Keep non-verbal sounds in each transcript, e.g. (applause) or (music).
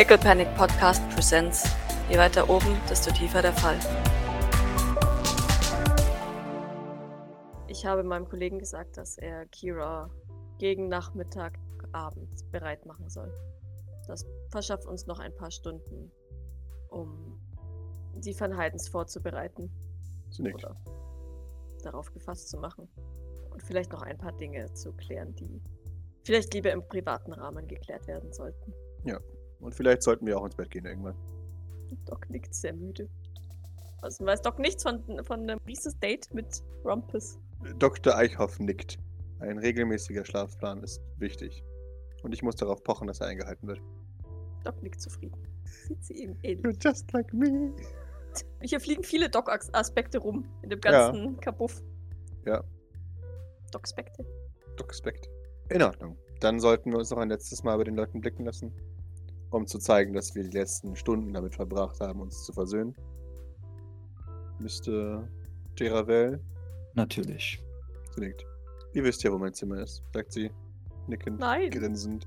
Pickle Panic Podcast Presents. Je weiter oben, desto tiefer der Fall. Ich habe meinem Kollegen gesagt, dass er Kira gegen Nachmittag, Abend bereit machen soll. Das verschafft uns noch ein paar Stunden, um die Van Heidens vorzubereiten. Zunächst. Oder darauf gefasst zu machen. Und vielleicht noch ein paar Dinge zu klären, die vielleicht lieber im privaten Rahmen geklärt werden sollten. Und vielleicht sollten wir auch ins Bett gehen irgendwann. Doc nickt sehr müde. Also weiß Doc nichts von, von einem dieses Date mit Rumpus. Dr. Eichhoff nickt. Ein regelmäßiger Schlafplan ist wichtig. Und ich muss darauf pochen, dass er eingehalten wird. Doc nickt zufrieden. Sieht sie ihm ähnlich. You're just like me. Hier fliegen viele Doc-Aspekte rum in dem Ja. ganzen Kabuff. Ja. Doc-Spekte. Doc-Spekt. In Ordnung. Dann sollten wir uns noch ein letztes Mal bei den Leuten blicken lassen, um zu zeigen, dass wir die letzten Stunden damit verbracht haben, uns zu versöhnen. Mr. Teravel, Natürlich. sie nickt. Ihr wisst ja, wo mein Zimmer ist, sagt sie, nickend, Nein. grinsend.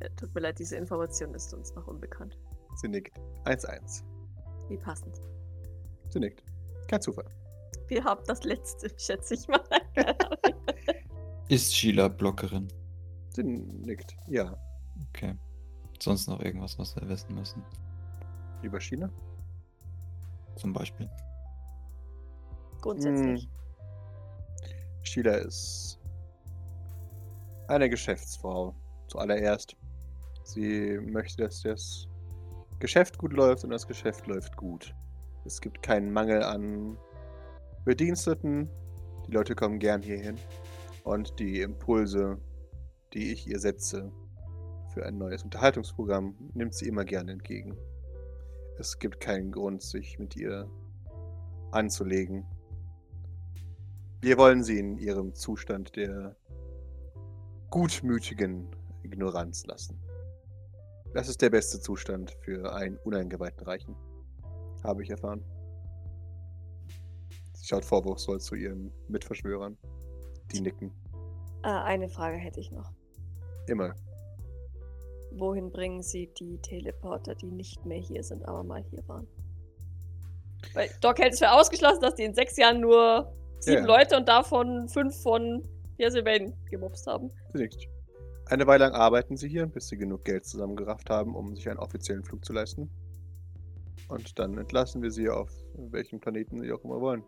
Äh, Tut mir leid, diese Information ist uns noch unbekannt. Sie nickt. 1-1. Wie passend. Sie nickt. Kein Zufall. Wir haben das letzte, schätze ich mal. (laughs) Ist Sheila Blockerin? Sie nickt. Ja. Okay. Sonst noch irgendwas, was wir wissen müssen? Lieber China? Zum Beispiel. Grundsätzlich. Sheila ist eine Geschäftsfrau. Zuallererst. Sie möchte, dass das Geschäft gut läuft und das Geschäft läuft gut. Es gibt keinen Mangel an Bediensteten. Die Leute kommen gern hierhin. Und die Impulse, die ich ihr setze für ein neues Unterhaltungsprogramm, nimmt sie immer gern entgegen. Es gibt keinen Grund, sich mit ihr anzulegen. Wir wollen sie in ihrem Zustand der gutmütigen Ignoranz lassen. Das ist der beste Zustand für einen uneingeweihten Reichen. Habe ich erfahren. Sie schaut vorwurfsvoll zu ihren Mitverschwörern. Die nicken. Äh, eine Frage hätte ich noch. Immer. Wohin bringen Sie die Teleporter, die nicht mehr hier sind, aber mal hier waren? Weil Doc hält es für ausgeschlossen, dass die in sechs Jahren nur sieben Ja. Leute und davon fünf von hier Sylvain gemobst haben. Sie nickt. Eine Weile lang arbeiten sie hier, bis sie genug Geld zusammengerafft haben, um sich einen offiziellen Flug zu leisten. Und dann entlassen wir sie auf welchen Planeten sie auch immer wollen.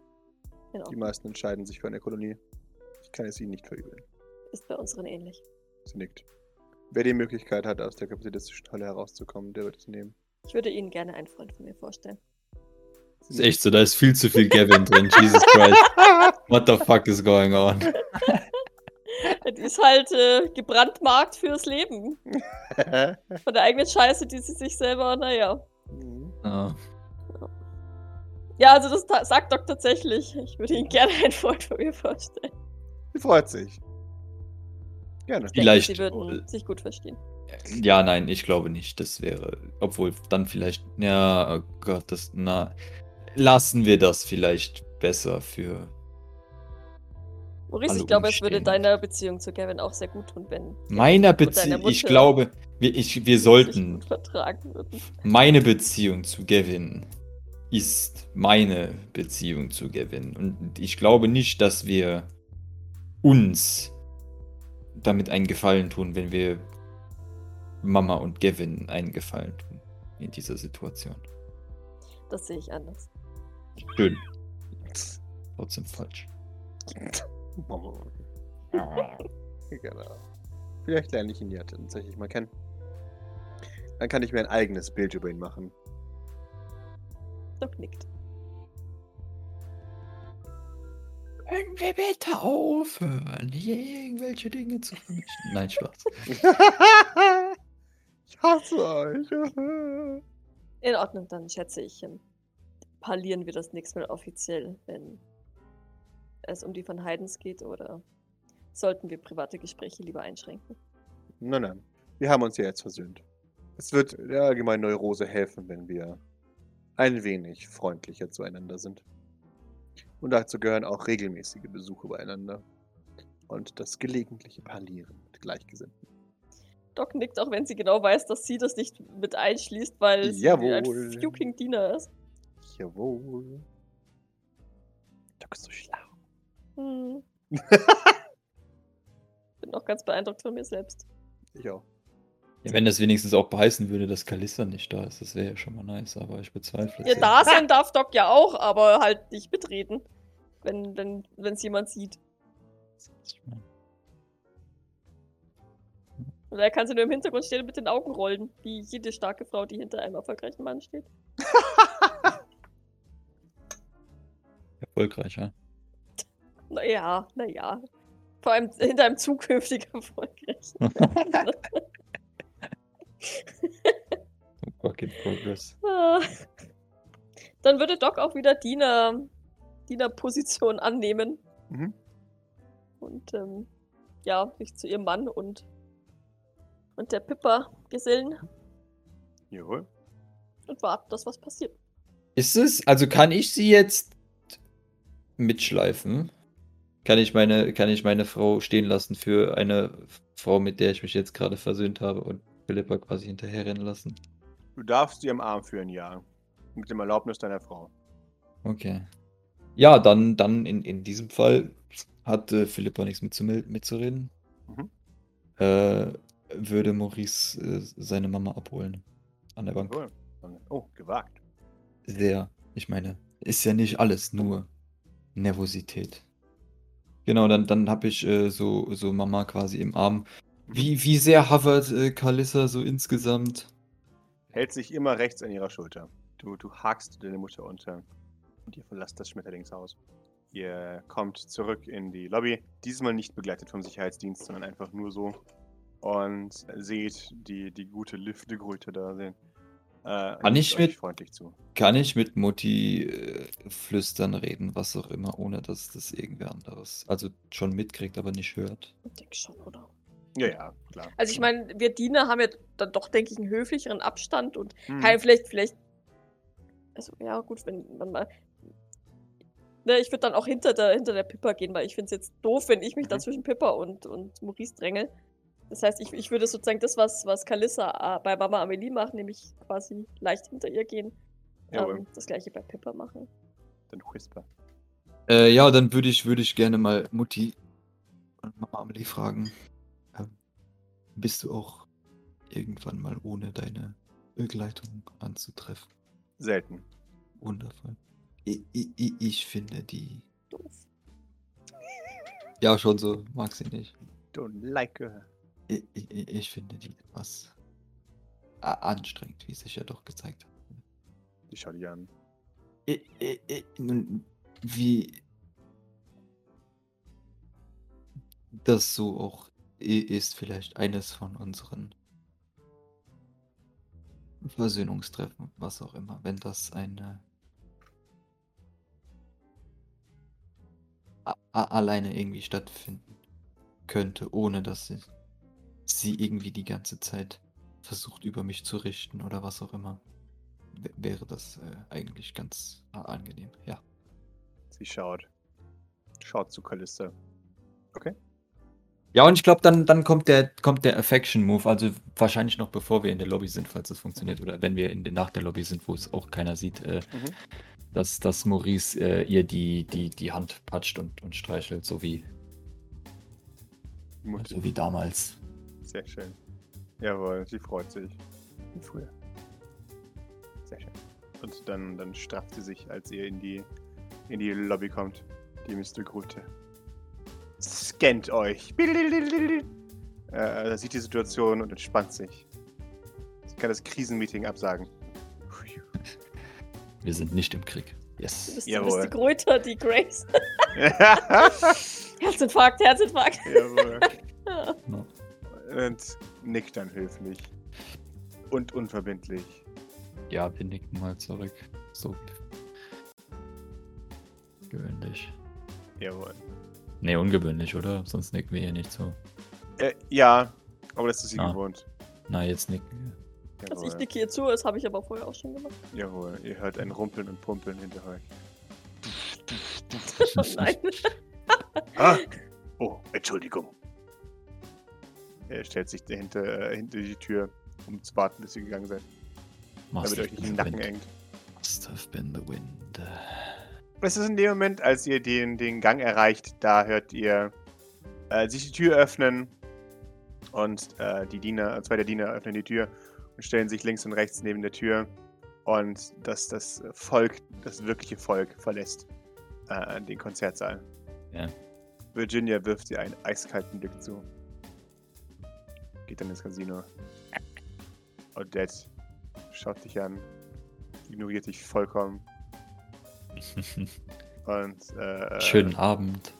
Genau. Die meisten entscheiden sich für eine Kolonie. Ich kann es ihnen nicht verübeln. Ist bei unseren ähnlich. Sie nickt. Wer die Möglichkeit hat, aus der kapitalistischen Hölle herauszukommen, der wird es nehmen. Ich würde Ihnen gerne einen Freund von mir vorstellen. Sie Ist echt so, da ist viel zu viel Gavin drin. (laughs) Jesus Christ. What the fuck is going on? (laughs) Die ist halt äh, gebrandmarkt fürs Leben. (laughs) Von der eigenen Scheiße, die sie sich selber, naja. Mhm. Ah, Ja, also das sagt Doc tatsächlich. Ich würde Ihnen gerne einen Freund von mir vorstellen. Sie freut sich. Gerne. Ich denke, Vielleicht, Sie würden äh, sich gut verstehen. ja, nein, ich glaube nicht. Das wäre. Obwohl, dann vielleicht. Ja, oh Gott, das. Na. Lassen wir das vielleicht besser für. Maurice, alle ich glaube, es würde deiner Beziehung zu Gavin auch sehr gut tun, wenn Meiner Beziehung. Ich glaube, wir, ich, wir sollten. gut vertragen würden. Meine Beziehung zu Gavin ist meine Beziehung zu Gavin. Und ich glaube nicht, dass wir uns damit einen Gefallen tun, wenn wir Mama und Gavin einen Gefallen tun in dieser Situation. Das sehe ich anders. Schön. Trotzdem falsch. (laughs) genau. Vielleicht lerne ich ihn ja tatsächlich mal kennen. Dann kann ich mir ein eigenes Bild über ihn machen. Doc nickt. Können wir bitte aufhören, hier irgendwelche Dinge zu vermischen? Nein, Spaß. (laughs) ich hasse euch. (laughs) In Ordnung, dann schätze ich, ähm, parlieren wir das nächste Mal offiziell, wenn es um die von Heidens geht, oder sollten wir private Gespräche lieber einschränken? Nein, nein. Wir haben uns ja jetzt versöhnt. Es wird der allgemeinen Neurose helfen, wenn wir ein wenig freundlicher zueinander sind. Und dazu gehören auch regelmäßige Besuche beieinander. Und das gelegentliche Parlieren mit Gleichgesinnten. Doc nickt, auch wenn sie genau weiß, dass sie das nicht mit einschließt, weil sie Jawohl. ein fucking Diener ist. Jawohl. Doc ist so schlau. Hm. (laughs) Bin auch ganz beeindruckt von mir selbst. Ich auch. Ja, wenn das wenigstens auch beheißen würde, dass Kalissa nicht da ist, das wäre ja schon mal nice, aber ich bezweifle Ja, es. da sein darf Doc ja auch, aber halt nicht mitreden. Wenn wenn wenn's jemand sieht. Und er kann sie nur im Hintergrund stehen und mit den Augen rollen, wie jede starke Frau, die hinter einem erfolgreichen Mann steht. (laughs) Erfolgreich, ja. Naja, naja. Vor allem hinter einem zukünftig (laughs) erfolgreichen. (laughs) Work in progress. Ah. Dann würde Doc auch wieder Diener, Dienerposition annehmen. Mhm. Und ähm, ja, sich zu ihrem Mann und, und der Pippa gesellen Jawohl. und warten, dass was passiert. Ist es, also kann ich sie jetzt mitschleifen? Kann ich meine, kann ich meine Frau stehen lassen für eine Frau, mit der ich mich jetzt gerade versöhnt habe und Philippa quasi hinterherrennen lassen? Du darfst sie am Arm führen, ja. Mit dem Erlaubnis deiner Frau. Okay. Ja, dann, dann in, in diesem Fall hat äh, Philippa nichts mitzureden. Mhm. Äh, würde Maurice äh, seine Mama abholen. An der Bank. Oh, gewagt. Sehr. Ich meine, ist ja nicht alles nur Nervosität. Genau, dann, dann habe ich äh, so, so Mama quasi im Arm. Wie, wie sehr hovert äh, Kalissa so insgesamt? Hält sich immer rechts an ihrer Schulter. Du, du hakst deine Mutter unter. Und ihr verlasst das Schmetterlingshaus. Ihr kommt zurück in die Lobby. Diesmal nicht begleitet vom Sicherheitsdienst, sondern einfach nur so. Und seht die, die gute Liv de Gröte da sehen. Äh, Kann ich mit- freundlich zu. Kann ich mit Mutti äh, flüstern, reden, was auch immer, ohne dass das irgendwer anderes, also schon mitkriegt, aber nicht hört? Ich denke schon, oder? Ja, ja, klar. Also ich meine, wir Diener haben ja dann doch, denke ich, einen höflicheren Abstand und Mhm. kann vielleicht, vielleicht. Also, ja, gut, wenn man mal. Ne, ich würde dann auch hinter der, hinter der Pippa gehen, weil ich finde es jetzt doof, wenn ich mich da Mhm. zwischen Pippa und, und Maurice dränge. Das heißt, ich, ich würde sozusagen das, was, was Kalissa äh, bei Mama Amelie macht, nämlich quasi leicht hinter ihr gehen, ähm, das gleiche bei Pippa machen. Dann Whisper. Äh, ja, dann würde ich, würde ich gerne mal Mutti und Mama Amelie fragen. Bist du auch irgendwann mal ohne deine Begleitung anzutreffen? Selten. Wundervoll. Ich, ich, ich finde die. Doof. (laughs) Ja, schon so, mag sie nicht. Don't like her. Ich, ich, ich finde die etwas a- anstrengend, wie es sich ja doch gezeigt hat. Die schaut dich an. Nun, Wie das so auch ist, vielleicht eines von unseren Versöhnungstreffen, was auch immer, wenn das eine alleine irgendwie stattfinden könnte, ohne dass sie, sie irgendwie die ganze Zeit versucht, über mich zu richten oder was auch immer wäre das äh, eigentlich ganz angenehm. Ja. Sie schaut. Schaut zu Kalista. Okay. Ja, und ich glaube, dann, dann kommt der, kommt der Affection-Move, also wahrscheinlich noch bevor wir in der Lobby sind, falls das funktioniert, oder wenn wir in der, nach der Lobby sind, wo es auch keiner sieht, äh, Mhm. dass, dass Maurice äh, ihr die, die, die Hand patscht und, und streichelt, so wie, Mutti. so wie damals. Sehr schön. Jawohl, sie freut sich. Wie früher. Sehr schön. Und dann, dann strafft sie sich, als ihr in die, in die Lobby kommt. Die Mr. Grute. Scannt euch. Äh, er sieht die Situation und entspannt sich. Sie kann das Krisenmeeting absagen. Wir sind nicht im Krieg. Du Yes. bist, du bist Jawohl. die Gröter, die Grace. Jawohl. (laughs) Herzinfarkt, Herzinfarkt. (laughs) Ja. Und nickt dann höflich. Und unverbindlich. Ja, wir nicken mal zurück. So. Gewöhnlich. Jawohl. Nee, ungewöhnlich, oder? Sonst nicken wir hier nicht so. Äh, ja, aber das ist sie Ah. gewohnt. Na, jetzt nicken wir. Also ich nicke hier zu, das habe ich aber vorher auch schon gemacht. Jawohl, ihr hört ein Rumpeln und Pumpeln hinter euch. (laughs) Oh nein. (laughs) Ah! Oh, Entschuldigung. Er stellt sich dahinter, äh, hinter die Tür, um zu warten, bis ihr gegangen seid. Must Damit euch have nicht in den been the Nacken wind. engt. Must have been the wind. Es ist in dem Moment, als ihr den, den Gang erreicht, da hört ihr äh, sich die Tür öffnen und äh, die Diener, zwei der Diener öffnen die Tür und stellen sich links und rechts neben der Tür und das, das Volk, das wirkliche Volk verlässt äh, den Konzertsaal. Ja. Virginia wirft ihr einen eiskalten Blick zu. Geht dann ins Casino. Odette schaut dich an, ignoriert dich vollkommen (laughs) und äh, Schönen Abend.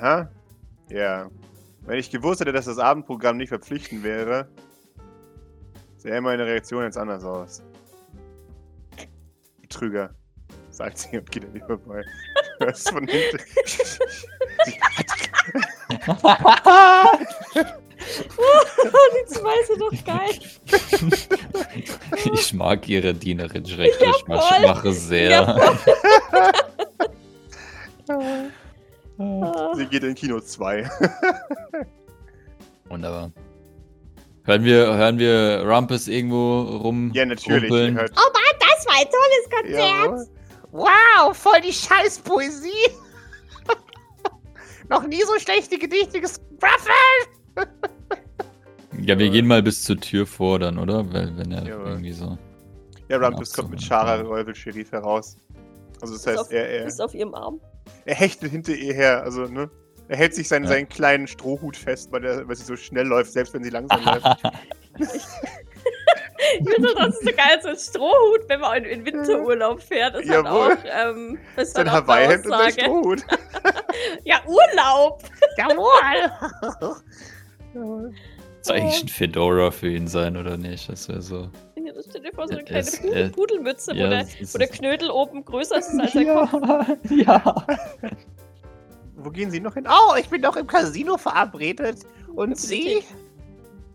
Ha? Ja. Wenn ich gewusst hätte, dass das Abendprogramm nicht verpflichtend wäre, sähe meine Reaktion jetzt anders aus. Betrüger, sagt sie und geht an ihr vorbei. (laughs) Du hörst von hinten. (laughs) die zwei sind doch geil. (laughs) Ich mag ihre Dienerin schrecklich, Ja, mache sehr. Ah, sie geht in Kino 2. (laughs) Wunderbar. Hören wir, hören wir Rumpus irgendwo rum? ja, natürlich. Oh Mann, das war ein tolles Konzert. Jawohl. Wow, voll die Scheißpoesie. (laughs) Noch nie so schlechte Gedichte gesprochen. Ja, wir gehen mal bis zur Tür vor dann, oder? Weil, wenn er Jawohl. irgendwie so. Ja, Rumpus kommt mit ja. Schara Reubel Sheriff heraus. Also das heißt, auf- er, er, Ist auf ihrem Arm. er hechtet hinter ihr her, also, ne? Er hält sich seinen, Ja. seinen kleinen Strohhut fest, weil, er, weil sie so schnell läuft, selbst wenn sie langsam läuft. (laughs) Ich finde das ist so geil, so ein Strohhut, wenn man in, in Winterurlaub fährt. Ist halt Jawohl. auch, ähm, ist halt auch eine Hawaii-Hemd und Aussage. Strohhut. (laughs) Ja, Urlaub. (laughs) Jawohl. Soll eigentlich ein Fedora für ihn sein oder nicht? Das wäre so. Ja, das steht dir vor, so eine kleine es, Pudel äh, Pudelmütze, wo, ja, der, es ist- wo der Knödel oben größer ist als (laughs) der Kopf. (laughs) ja. (laughs) Wo gehen sie noch hin? Oh, ich bin doch im Casino verabredet. Und Sie?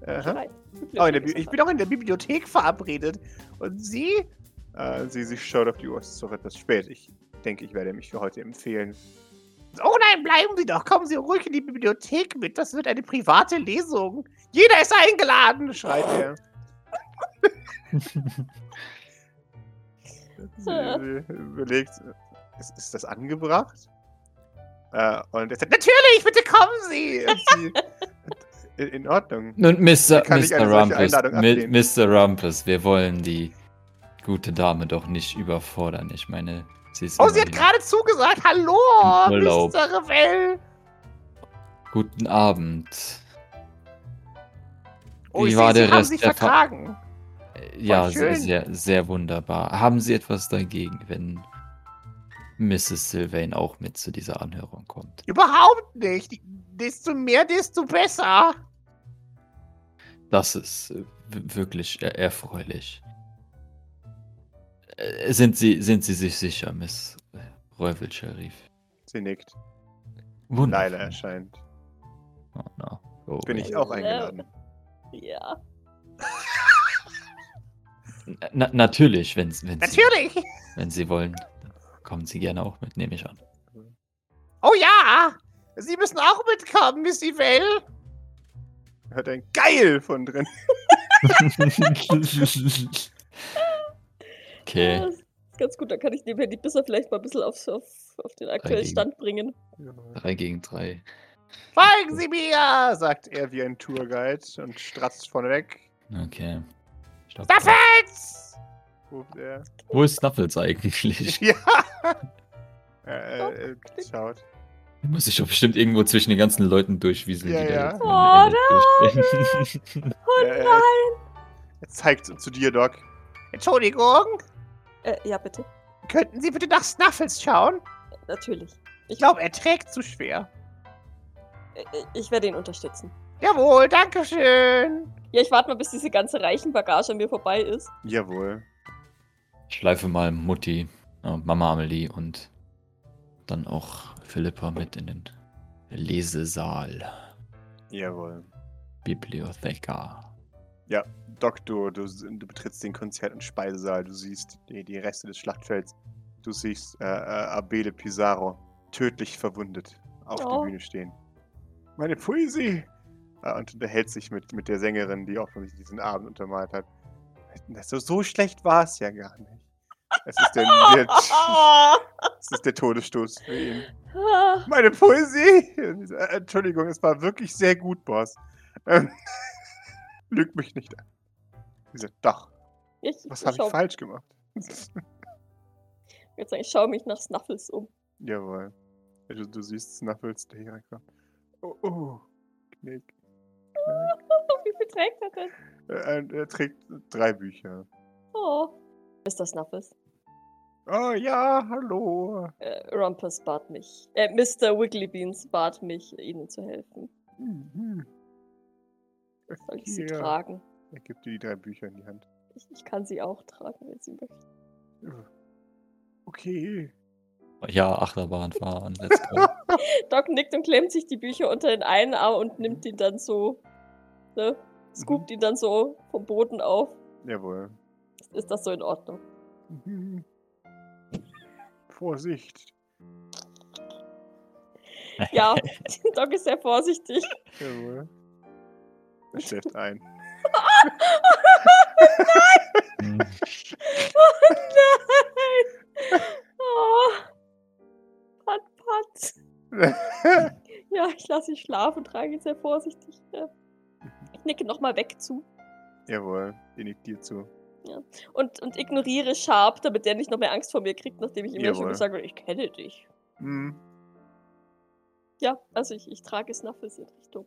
Aha. Nein. Oh, der Ich bin doch in der Bibliothek verabredet. Und Sie? Äh, sie, sie schaut auf die Uhr. Es ist doch etwas spät. Ich denke, ich werde mich für heute empfehlen. Oh nein, bleiben Sie doch. Kommen Sie ruhig in die Bibliothek mit. Das wird eine private Lesung. Jeder ist eingeladen. Schreit er. (laughs) sie, überlegt, ist, ist das angebracht? Äh, und er sagt, Natürlich, bitte kommen Sie. (laughs) Sie, in, in Ordnung. Und Mr. Mr. Rumpus? Mr. Rumpus, wir wollen die gute Dame doch nicht überfordern. Ich meine, sie ist Oh, sie hat gerade zugesagt. Hallo. Mr. Revell. Guten Abend. Oh, Wie ich war sehe, der Sie haben Rest sich der Fa vertragen. Äh, Ja, Voll sehr, schön. sehr, sehr wunderbar. Haben Sie etwas dagegen, wenn Mrs. Sylvain auch mit zu dieser Anhörung kommt? Überhaupt nicht. Desto mehr, desto besser. Das ist äh, w- wirklich er erfreulich. Äh, Sind Sie, sind Sie sich sicher, Miss Reuvel Sheriff? Sie nickt. Leila erscheint. Oh, no. oh, Bin ich auch eingeladen. Ja. Na, natürlich, wenn, wenn, Sie, Natürlich. wenn Sie wollen. Kommen Sie gerne auch mit, nehme ich an. Oh ja. Sie müssen auch mitkommen, Miss Revell. Hört ein Geil von drin. (laughs) okay. Das ist ganz gut, dann kann ich nebenher die Bisser vielleicht mal ein bisschen auf, auf, auf den aktuellen. Stand bringen. Drei gegen drei. Folgen Sie mir. Sagt er wie ein Tourguide und stratzt vorneweg. Okay. Stopp. Staffels. Ruft er. Wo ist Snuffles eigentlich? (laughs) Ja. Er, er, er schaut. Muss ich doch bestimmt irgendwo zwischen den ganzen Leuten durchwieseln, Ja, die ja. da Oh, durchstehen. Oh nein! er zeigt zu dir, Doc. Entschuldigung. Äh, ja, bitte. Könnten Sie bitte nach Snuffles schauen? Natürlich. Ich glaube, er trägt zu schwer. Ich werde ihn unterstützen. Jawohl, danke schön. Ja, ich warte mal, bis diese ganze Reichenbagage an mir vorbei ist. Jawohl. Ich schleife mal Mutti, äh, Mama Amelie und dann auch Philippa mit in den Lesesaal. Jawohl. Bibliotheka. Doc, du, du, du betrittst den Konzert- und Speisesaal. Du siehst die, die Reste des Schlachtfelds. Du siehst äh, äh, Abele Pizarro tödlich verwundet auf Oh. der Bühne stehen. Meine Poesie! äh, und unterhält sich mit, mit der Sängerin, die offensichtlich diesen Abend untermalt hat. So, so schlecht war es ja gar nicht. Es ist der, (laughs) der, es ist der Todesstoß für ihn. Ah, Meine Poesie! Entschuldigung, es war wirklich sehr gut, Boss. Ähm, (laughs) Lügt mich nicht an. Sie sagt, doch, ich, was habe ich falsch gemacht? Jetzt sagen, ich schaue mich nach Snuffles um. Jawohl. Ja, Du, du siehst Snuffles, der hier reinkommt. Oh, oh. Knick. (laughs) Wie viel trägt er denn? Er, er trägt drei Bücher. Oh. Ist das? Oh ja, hallo. Äh, Rumpus bat mich. Äh, Mr. Wigglybeans bat mich, ihnen zu helfen. Mhm. Soll ich sie Hier. tragen? Er gibt dir die drei Bücher in die Hand. Ich, ich kann sie auch tragen, wenn sie möchten. Okay. Ja, Achterbahn fahren, let's go. (laughs) Doc nickt und klemmt sich die Bücher unter den einen Arm und nimmt ihn dann so, ne? Scoopt ihn dann so vom Boden auf. Jawohl. Ist, das so in Ordnung? Mhm. Vorsicht. (laughs) Ja, (laughs) Doc ist sehr vorsichtig. Jawohl. Er schläft ein. Hm. Oh nein! (laughs) Ja, ich lasse ihn schlafen, trage ihn sehr vorsichtig. Ja. Ich nicke nochmal weg zu Jawohl, den nickt dir zu. und, und ignoriere Sharp, damit der nicht noch mehr Angst vor mir kriegt, nachdem ich ihm ja schon gesagt habe, ich kenne dich. Mhm. Ja, also ich, ich trage Snuffles in Richtung,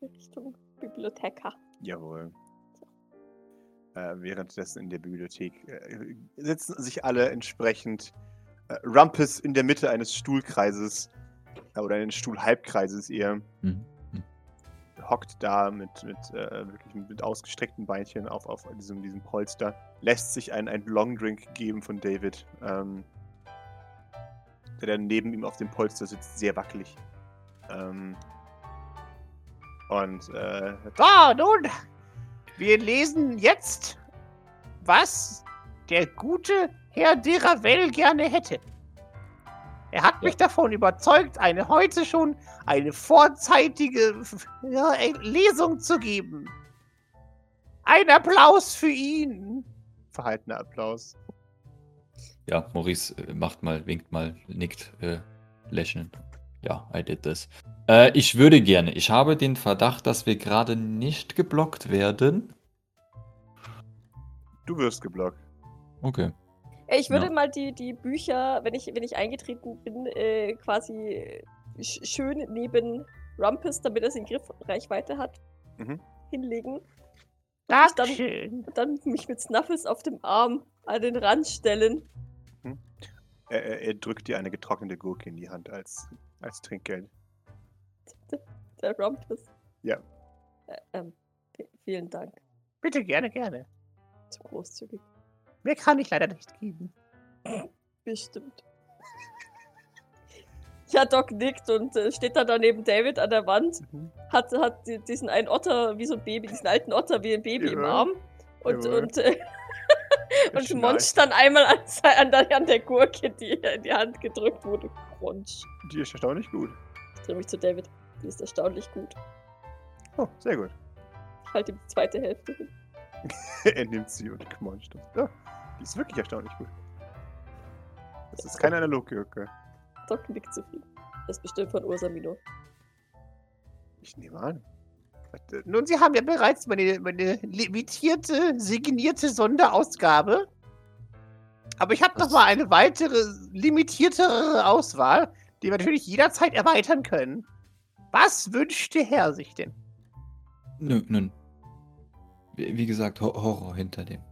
in Richtung Bibliothekar. Jawohl. Äh, währenddessen in der Bibliothek äh, sitzen sich alle entsprechend äh, Rumpus in der Mitte eines Stuhlkreises oder eines Stuhlhalbkreises eher Hm. hockt da mit, mit, äh, wirklich mit ausgestreckten Beinchen auf, auf diesem, diesem Polster, lässt sich ein, ein Longdrink geben von David, ähm, der dann neben ihm auf dem Polster sitzt, sehr wackelig. Ähm, und äh, So, nun, wir lesen jetzt, was der gute Herr de Ravel gerne hätte. Er hat mich davon überzeugt, eine heute schon eine vorzeitige ja, Lesung zu geben. Ein Applaus für ihn. verhaltener Applaus. Ja, Maurice äh, macht mal, winkt mal, nickt, äh, lächeln. Ja, I did this. Äh, ich würde gerne. Ich habe den Verdacht, dass wir gerade nicht geblockt werden. Du wirst geblockt. Okay. Ich würde Ja. mal die, die Bücher, wenn ich, wenn ich eingetreten bin, äh, quasi sch schön neben Rumpus, damit er es in Griffreichweite hat, Mhm. hinlegen. Dankeschön. Und dann mich mit Snuffles auf dem Arm an den Rand stellen. Er, er, er drückt dir eine getrocknete Gurke in die Hand als, als Trinkgeld. Der Rumpus. Ja. Äh, ähm, vielen Dank. Bitte, gerne, gerne. Zu großzügig. Mehr kann ich leider nicht geben. Bestimmt. Ja, Doc nickt und äh, steht dann da neben David an der Wand, Mhm. hat, hat die- diesen einen Otter, wie so ein Baby, diesen alten Otter wie ein Baby im Ja. Arm und, Jawohl. und, äh, (laughs) und. Monch dann einmal an, an, der, an der Gurke, die in die Hand gedrückt wurde. Crunch. Die ist erstaunlich gut. Ich drehe mich zu David. Die ist erstaunlich gut. Oh, sehr gut. Ich halte ihm die zweite Hälfte hin. (laughs) er nimmt sie und kmonscht. Ja, die ist wirklich erstaunlich gut. Das ist keine Analoggurke. Doc nickt zufrieden. Das ist bestimmt von Ursamino. Ich nehme an. Nun, Sie haben ja bereits meine, meine limitierte, signierte Sonderausgabe. Aber ich habe noch mal eine weitere, limitiertere Auswahl, die wir natürlich jederzeit erweitern können. Was wünscht der Herr sich denn? Nun, nun. Wie, gesagt, Ho Horror hinter dem.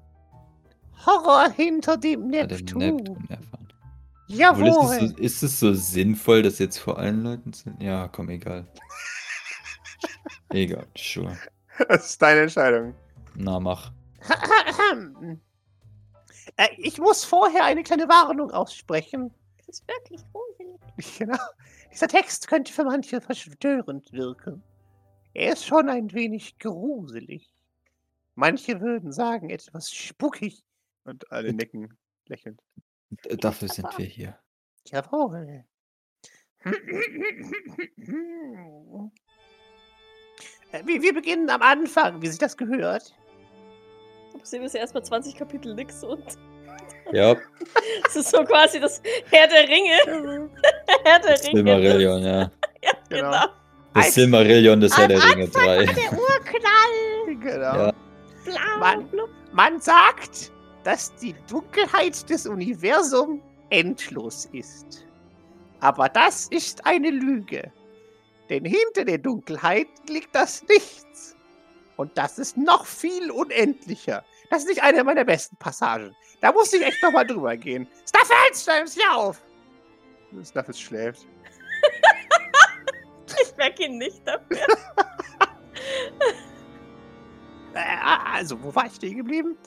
Horror hinter dem Neptun. Neptun. Obwohl, Jawohl. ist, es so, ist es so sinnvoll, das jetzt vor allen Leuten zu. Ja, komm, egal. egal, sure. Das ist deine Entscheidung. Na, mach. (clears throat) äh, ich muss vorher eine kleine Warnung aussprechen. Das ist wirklich gruselig. Genau. Dieser Text könnte für manche verstörend wirken. Er ist schon ein wenig gruselig. Manche würden sagen, etwas spukig. Und alle nicken lächelnd. D- Dafür sind wir hier. Jawohl. Äh, Wir, wir beginnen am Anfang, wie sich das gehört. Da sehen wir ja erstmal 20 Kapitel nix und Ja, (laughs) es ist so quasi das Herr der Ringe. (laughs) (laughs) Herr der Ringe. Silmarillion, ja. Ja, Genau. genau. Das Silmarillion des Herr der Ringe Anfang 3. war der Urknall. Genau. Ja. Blau, Mann. blub. Man sagt, dass die Dunkelheit des Universums endlos ist. Aber das ist eine Lüge. Denn hinter der Dunkelheit liegt das Nichts. Und das ist noch viel unendlicher. Das ist nicht eine meiner besten Passagen. Da muss ich echt nochmal drüber gehen. Staffels, stell dich auf! Snuffles schläft. (laughs) Ich merke ihn nicht dafür. (laughs) Äh, also, wo war ich stehen geblieben?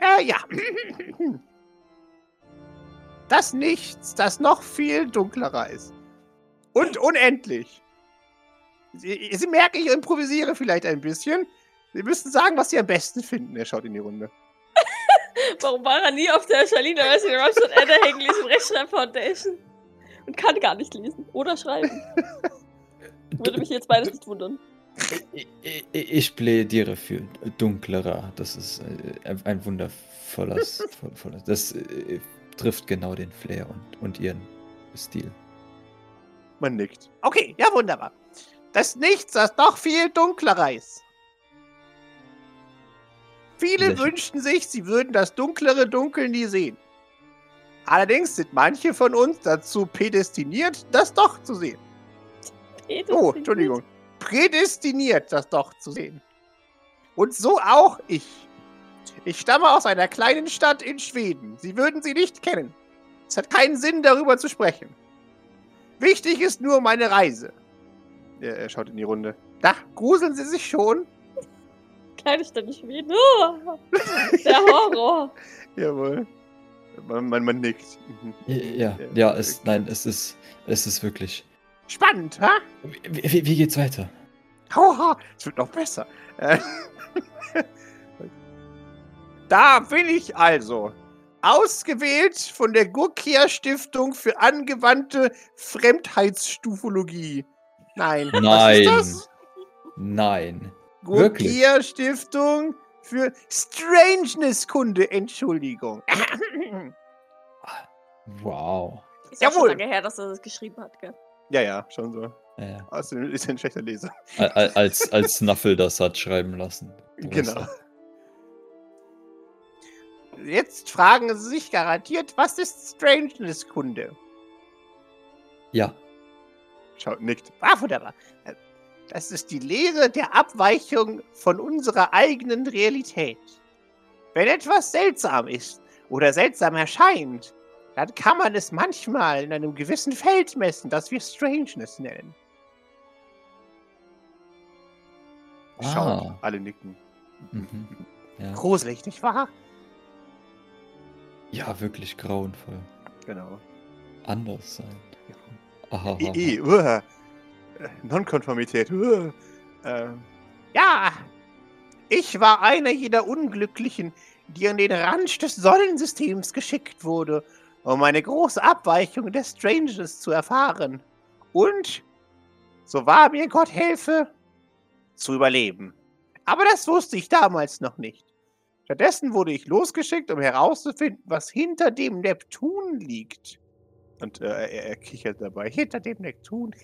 Äh, ja. Das Nichts, das noch viel dunklerer ist. Und unendlich. Sie, Sie merken, ich improvisiere vielleicht ein bisschen. Sie müssten sagen, was Sie am besten finden. Er schaut in die Runde. (laughs) Warum war er nie auf der Charlene Robson Ender English und Rechtschreib Foundation? Und kann gar nicht lesen oder schreiben. (laughs) Würde mich jetzt beides nicht wundern. Ich, ich, ich plädiere für dunklerer. Das ist äh, ein wundervolles. (laughs) voll- volles- Das äh, trifft genau den Flair und, und ihren Stil. Man nickt. Okay, ja, wunderbar. Das Nichts, das noch viel dunklerer ist. Viele schön. wünschten sich, sie würden das dunklere Dunkel nie sehen. Allerdings sind manche von uns dazu prädestiniert, das doch zu sehen. Oh, Entschuldigung. Prädestiniert, das doch zu sehen. Und so auch ich. Ich stamme aus einer kleinen Stadt in Schweden. Sie würden sie nicht kennen. Es hat keinen Sinn, darüber zu sprechen. Wichtig ist nur meine Reise. Er, er schaut in die Runde. Da gruseln Sie sich schon. Kleine Stadt in Schweden. Oh, der Horror. (laughs) Jawohl. Man, man, man nickt. Mhm. Ja, ja, es, nein, es ist, es ist wirklich. Spannend, ha? Wie, wie, wie geht's weiter? Hauha, es wird noch besser. Äh, (laughs) da bin ich also. Ausgewählt von der Gurkia Stiftung für angewandte Fremdheitsstufologie. Nein. Was Nein. ist das? Nein. Gurkia Stiftung für Strangeness-Kunde. Entschuldigung. (laughs) Wow. Ist ja schon Jawohl. lange her, dass er das geschrieben hat, gell? Ja, ja, schon so. Ja. Außerdem ist er ein schlechter Leser. Al- al- Als, als Snuffle das hat schreiben lassen. Genau. Jetzt fragen Sie sich garantiert, was ist Strangeness-Kunde? Ja. Schaut, nickt. Ah, wunderbar. Das ist die Lehre der Abweichung von unserer eigenen Realität. Wenn etwas seltsam ist oder seltsam erscheint, dann kann man es manchmal in einem gewissen Feld messen, das wir Strangeness nennen. Ah. Alle nicken. Mhm. Ja. Gruselig, nicht wahr? ja, wirklich grauenvoll. Genau. Anders sein. Aha. I, I. Äh, Nonkonformität. Ähm, Ja, ich war einer jener Unglücklichen, die an den Rand des Sonnensystems geschickt wurde, um eine große Abweichung des Strangeness zu erfahren. Und, so wahr mir Gott helfe, zu überleben. Aber das wusste ich damals noch nicht. Stattdessen wurde ich losgeschickt, um herauszufinden, was hinter dem Neptun liegt. und äh, er, er kichert dabei. Hinter dem Neptun.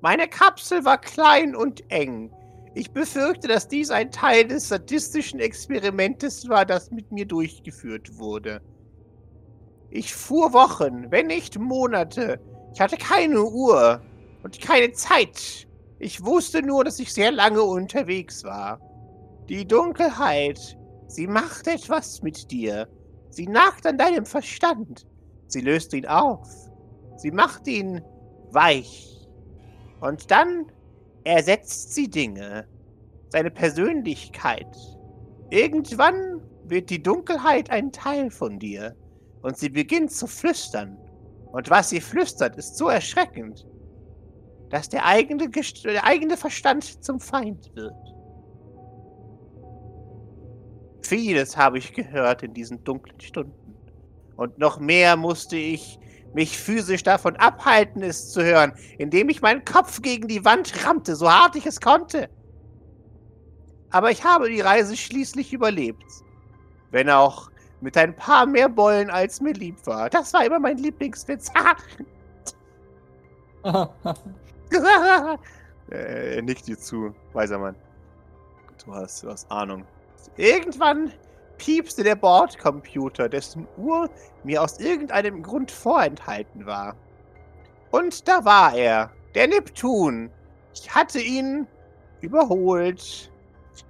Meine Kapsel war klein und eng. Ich befürchte, dass dies ein Teil des sadistischen Experimentes war, das mit mir durchgeführt wurde. Ich fuhr Wochen, wenn nicht Monate. Ich hatte keine Uhr und keine Zeit. Ich wusste nur, dass ich sehr lange unterwegs war. Die Dunkelheit, sie macht etwas mit dir. Sie nagt an deinem Verstand. Sie löst ihn auf. Sie macht ihn weich. Und dann ersetzt sie Dinge. Seine Persönlichkeit. Irgendwann wird die Dunkelheit ein Teil von dir. Und sie beginnt zu flüstern. Und was sie flüstert, ist so erschreckend, dass der eigene, Gest- der eigene Verstand zum Feind wird. Vieles habe ich gehört in diesen dunklen Stunden. Und noch mehr musste ich mich physisch davon abhalten, es zu hören, indem ich meinen Kopf gegen die Wand rammte, so hart ich es konnte. Aber ich habe die Reise schließlich überlebt. Wenn auch mit ein paar mehr Bollen, als mir lieb war. Das war immer mein Lieblingswitz. (laughs) (laughs) Äh, er nickt dir zu, weiser Mann. Du hast, du hast Ahnung. Irgendwann piepste der Bordcomputer, dessen Uhr mir aus irgendeinem Grund vorenthalten war. Und da war er, der Neptun. Ich hatte ihn überholt.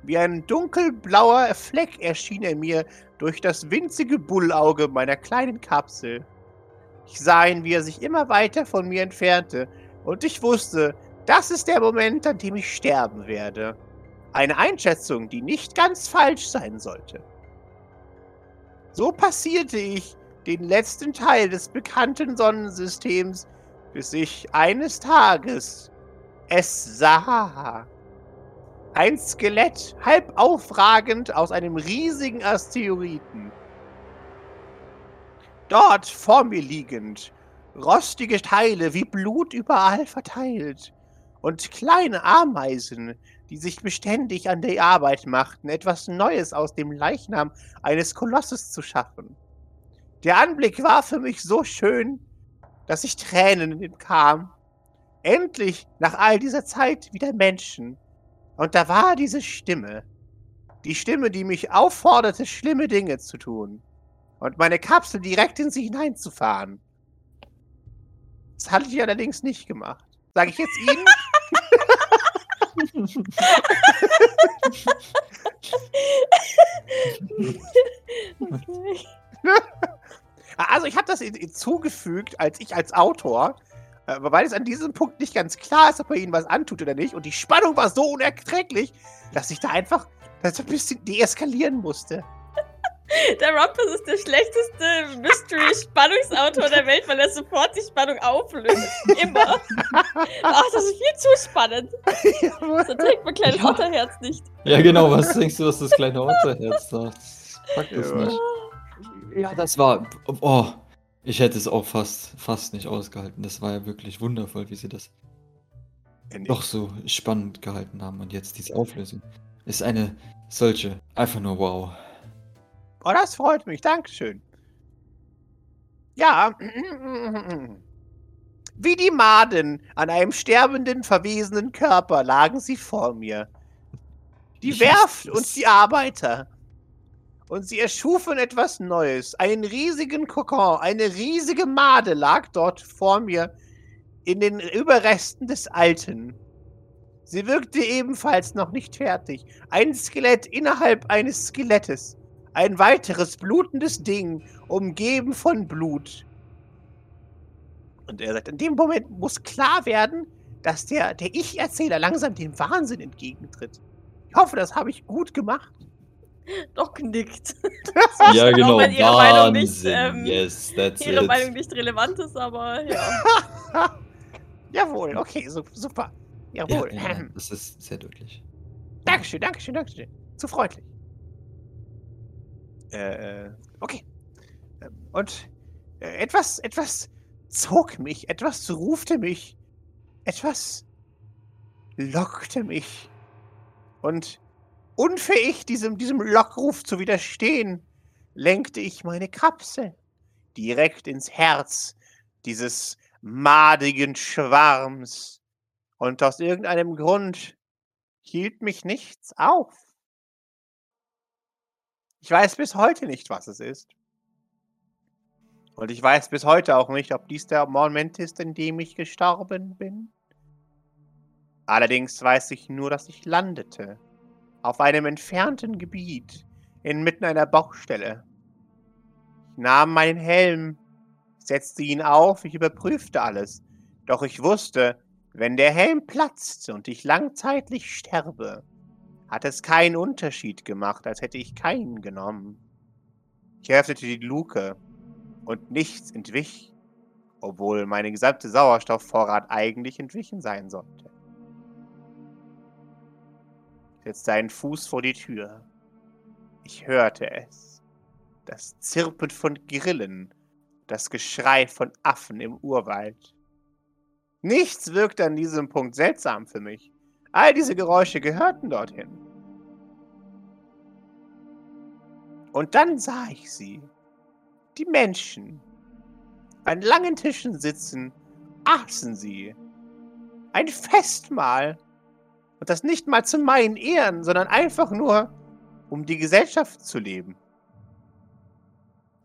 Wie ein dunkelblauer Fleck erschien er mir durch das winzige Bullauge meiner kleinen Kapsel. Ich sah ihn, wie er sich immer weiter von mir entfernte, und ich wusste, das ist der Moment, an dem ich sterben werde. Eine Einschätzung, die nicht ganz falsch sein sollte. So passierte ich den letzten Teil des bekannten Sonnensystems, bis ich eines Tages es sah. Ein Skelett, halb aufragend aus einem riesigen Asteroiden. Dort vor mir liegend, rostige Teile wie Blut überall verteilt und kleine Ameisen, die sich beständig an der Arbeit machten, etwas Neues aus dem Leichnam eines Kolosses zu schaffen. Der Anblick war für mich so schön, dass ich Tränen bekam. Endlich, nach all dieser Zeit, wieder Menschen. Und da war diese Stimme. Die Stimme, die mich aufforderte, schlimme Dinge zu tun. Und meine Kapsel direkt in sie hineinzufahren. Das hatte ich allerdings nicht gemacht. Sage ich jetzt Ihnen? (laughs) Also ich habe das hinzugefügt, als ich als Autor, äh, weil es an diesem Punkt nicht ganz klar ist, ob er ihnen was antut oder nicht. Und die Spannung war so unerträglich, dass ich da einfach das ein bisschen deeskalieren musste. Der Rumpus ist der schlechteste Mystery-Spannungsautor der Welt, weil er sofort die Spannung auflöst. Immer. Ach, das ist viel zu spannend. So trägt mein kleines Ja. Otterherz nicht. Ja, genau, was denkst du, was das kleine Otterherz sagt? Fuck das Ja. nicht. Ja, das war. Oh, ich hätte es auch fast, fast nicht ausgehalten. Das war ja wirklich wundervoll, wie sie das doch so spannend gehalten haben. Und jetzt diese Auflösung ist eine solche. Einfach nur wow. Oh, das freut mich. Dankeschön. Ja. Wie die Maden an einem sterbenden, verwesenen Körper lagen sie vor mir. Die Ich Werft und die Arbeiter. Und sie erschufen etwas Neues. Einen riesigen Kokon, eine riesige Made lag dort vor mir in den Überresten des Alten. Sie wirkte ebenfalls noch nicht fertig. Ein Skelett innerhalb eines Skelettes. Ein weiteres blutendes Ding, umgeben von Blut. Und er sagt, in dem Moment muss klar werden, dass der, der Ich-Erzähler langsam dem Wahnsinn entgegentritt. Ich hoffe, das habe ich gut gemacht. (laughs) Doch nickt. (laughs) Ja, auch genau. wenn ihre Meinung nicht, Wahnsinn. ähm, yes, that's Ihre it. Meinung nicht relevant ist, aber ja. (laughs) Jawohl, okay, su super. ja, Jawohl. ja, ja, das ist sehr deutlich. Dankeschön, Dankeschön, Dankeschön. Zu freundlich. Äh, äh, okay. Ähm, Und äh, etwas, etwas zog mich, etwas rufte mich, etwas lockte mich. Und unfähig, diesem, diesem Lockruf zu widerstehen, lenkte ich meine Kapsel direkt ins Herz dieses madigen Schwarms. Und aus irgendeinem Grund hielt mich nichts auf. Ich weiß bis heute nicht, was es ist. Und ich weiß bis heute auch nicht, ob dies der Moment ist, in dem ich gestorben bin. Allerdings weiß ich nur, dass ich landete. Auf einem entfernten Gebiet, inmitten einer Baustelle. Ich nahm meinen Helm, setzte ihn auf, ich überprüfte alles. Doch ich wusste, wenn der Helm platzt und ich langzeitlich sterbe, hat es keinen Unterschied gemacht, als hätte ich keinen genommen. Ich öffnete die Luke und nichts entwich, obwohl meine gesamte Sauerstoffvorrat eigentlich entwichen sein sollte. Ich setzte einen Fuß vor die Tür. Ich hörte es. Das Zirpen von Grillen, das Geschrei von Affen im Urwald. Nichts wirkte an diesem Punkt seltsam für mich. All diese Geräusche gehörten dorthin. Und dann sah ich sie. Die Menschen. An langen Tischen sitzen, aßen sie. Ein Festmahl. Und das nicht mal zu meinen Ehren, sondern einfach nur, um die Gesellschaft zu leben.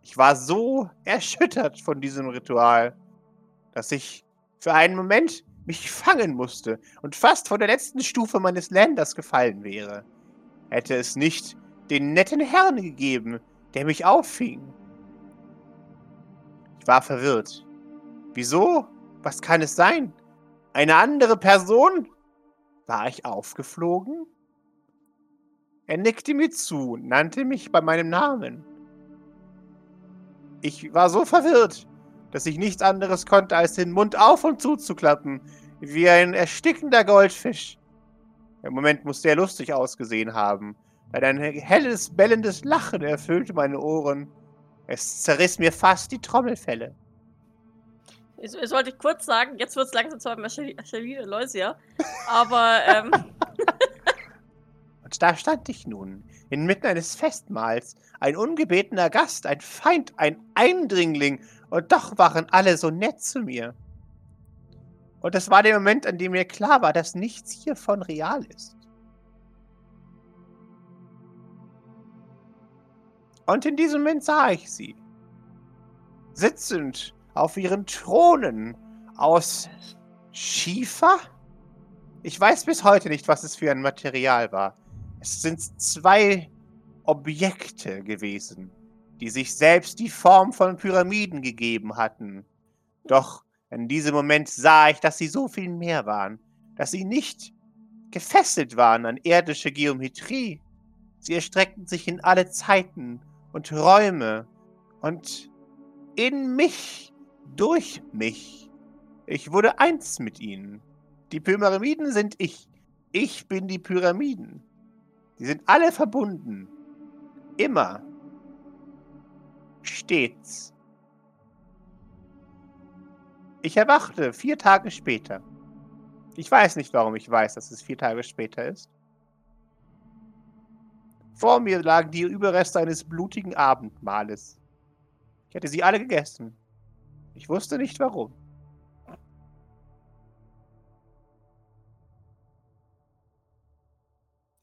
Ich war so erschüttert von diesem Ritual, dass ich für einen Moment mich fangen musste und fast vor der letzten Stufe meines Länders gefallen wäre. Hätte es nicht den netten Herrn gegeben, der mich auffing. Ich war verwirrt. Wieso? Was kann es sein? Eine andere Person? War ich aufgeflogen? Er nickte mir zu und nannte mich bei meinem Namen. Ich war so verwirrt, dass ich nichts anderes konnte, als den Mund auf und zuzuklappen, wie ein erstickender Goldfisch. Im Moment musste er lustig ausgesehen haben, ein helles, bellendes Lachen erfüllte meine Ohren. Es zerriss mir fast die Trommelfelle. Ich, ich wollte kurz sagen, jetzt wird es langsam zu einem Shaline Loisia. Aber, ähm. (laughs) Und da stand ich nun, inmitten eines Festmahls, ein ungebetener Gast, ein Feind, ein Eindringling, und doch waren alle so nett zu mir. Und das war der Moment, an dem mir klar war, dass nichts hiervon real ist. Und in diesem Moment sah ich sie. Sitzend auf ihren Thronen aus Schiefer? Ich weiß bis heute nicht, was es für ein Material war. Es sind zwei Objekte gewesen, die sich selbst die Form von Pyramiden gegeben hatten. Doch in diesem Moment sah ich, dass sie so viel mehr waren, dass sie nicht gefesselt waren an irdische Geometrie. Sie erstreckten sich in alle Zeiten und Räume und in mich, durch mich. Ich wurde eins mit ihnen. Die Pyramiden sind ich. Ich bin die Pyramiden. Die sind alle verbunden. Immer. Stets. Ich erwachte vier Tage später. Ich weiß nicht, warum ich weiß, dass es vier Tage später ist. Vor mir lagen die Überreste eines blutigen Abendmahles. Ich hätte sie alle gegessen. Ich wusste nicht warum.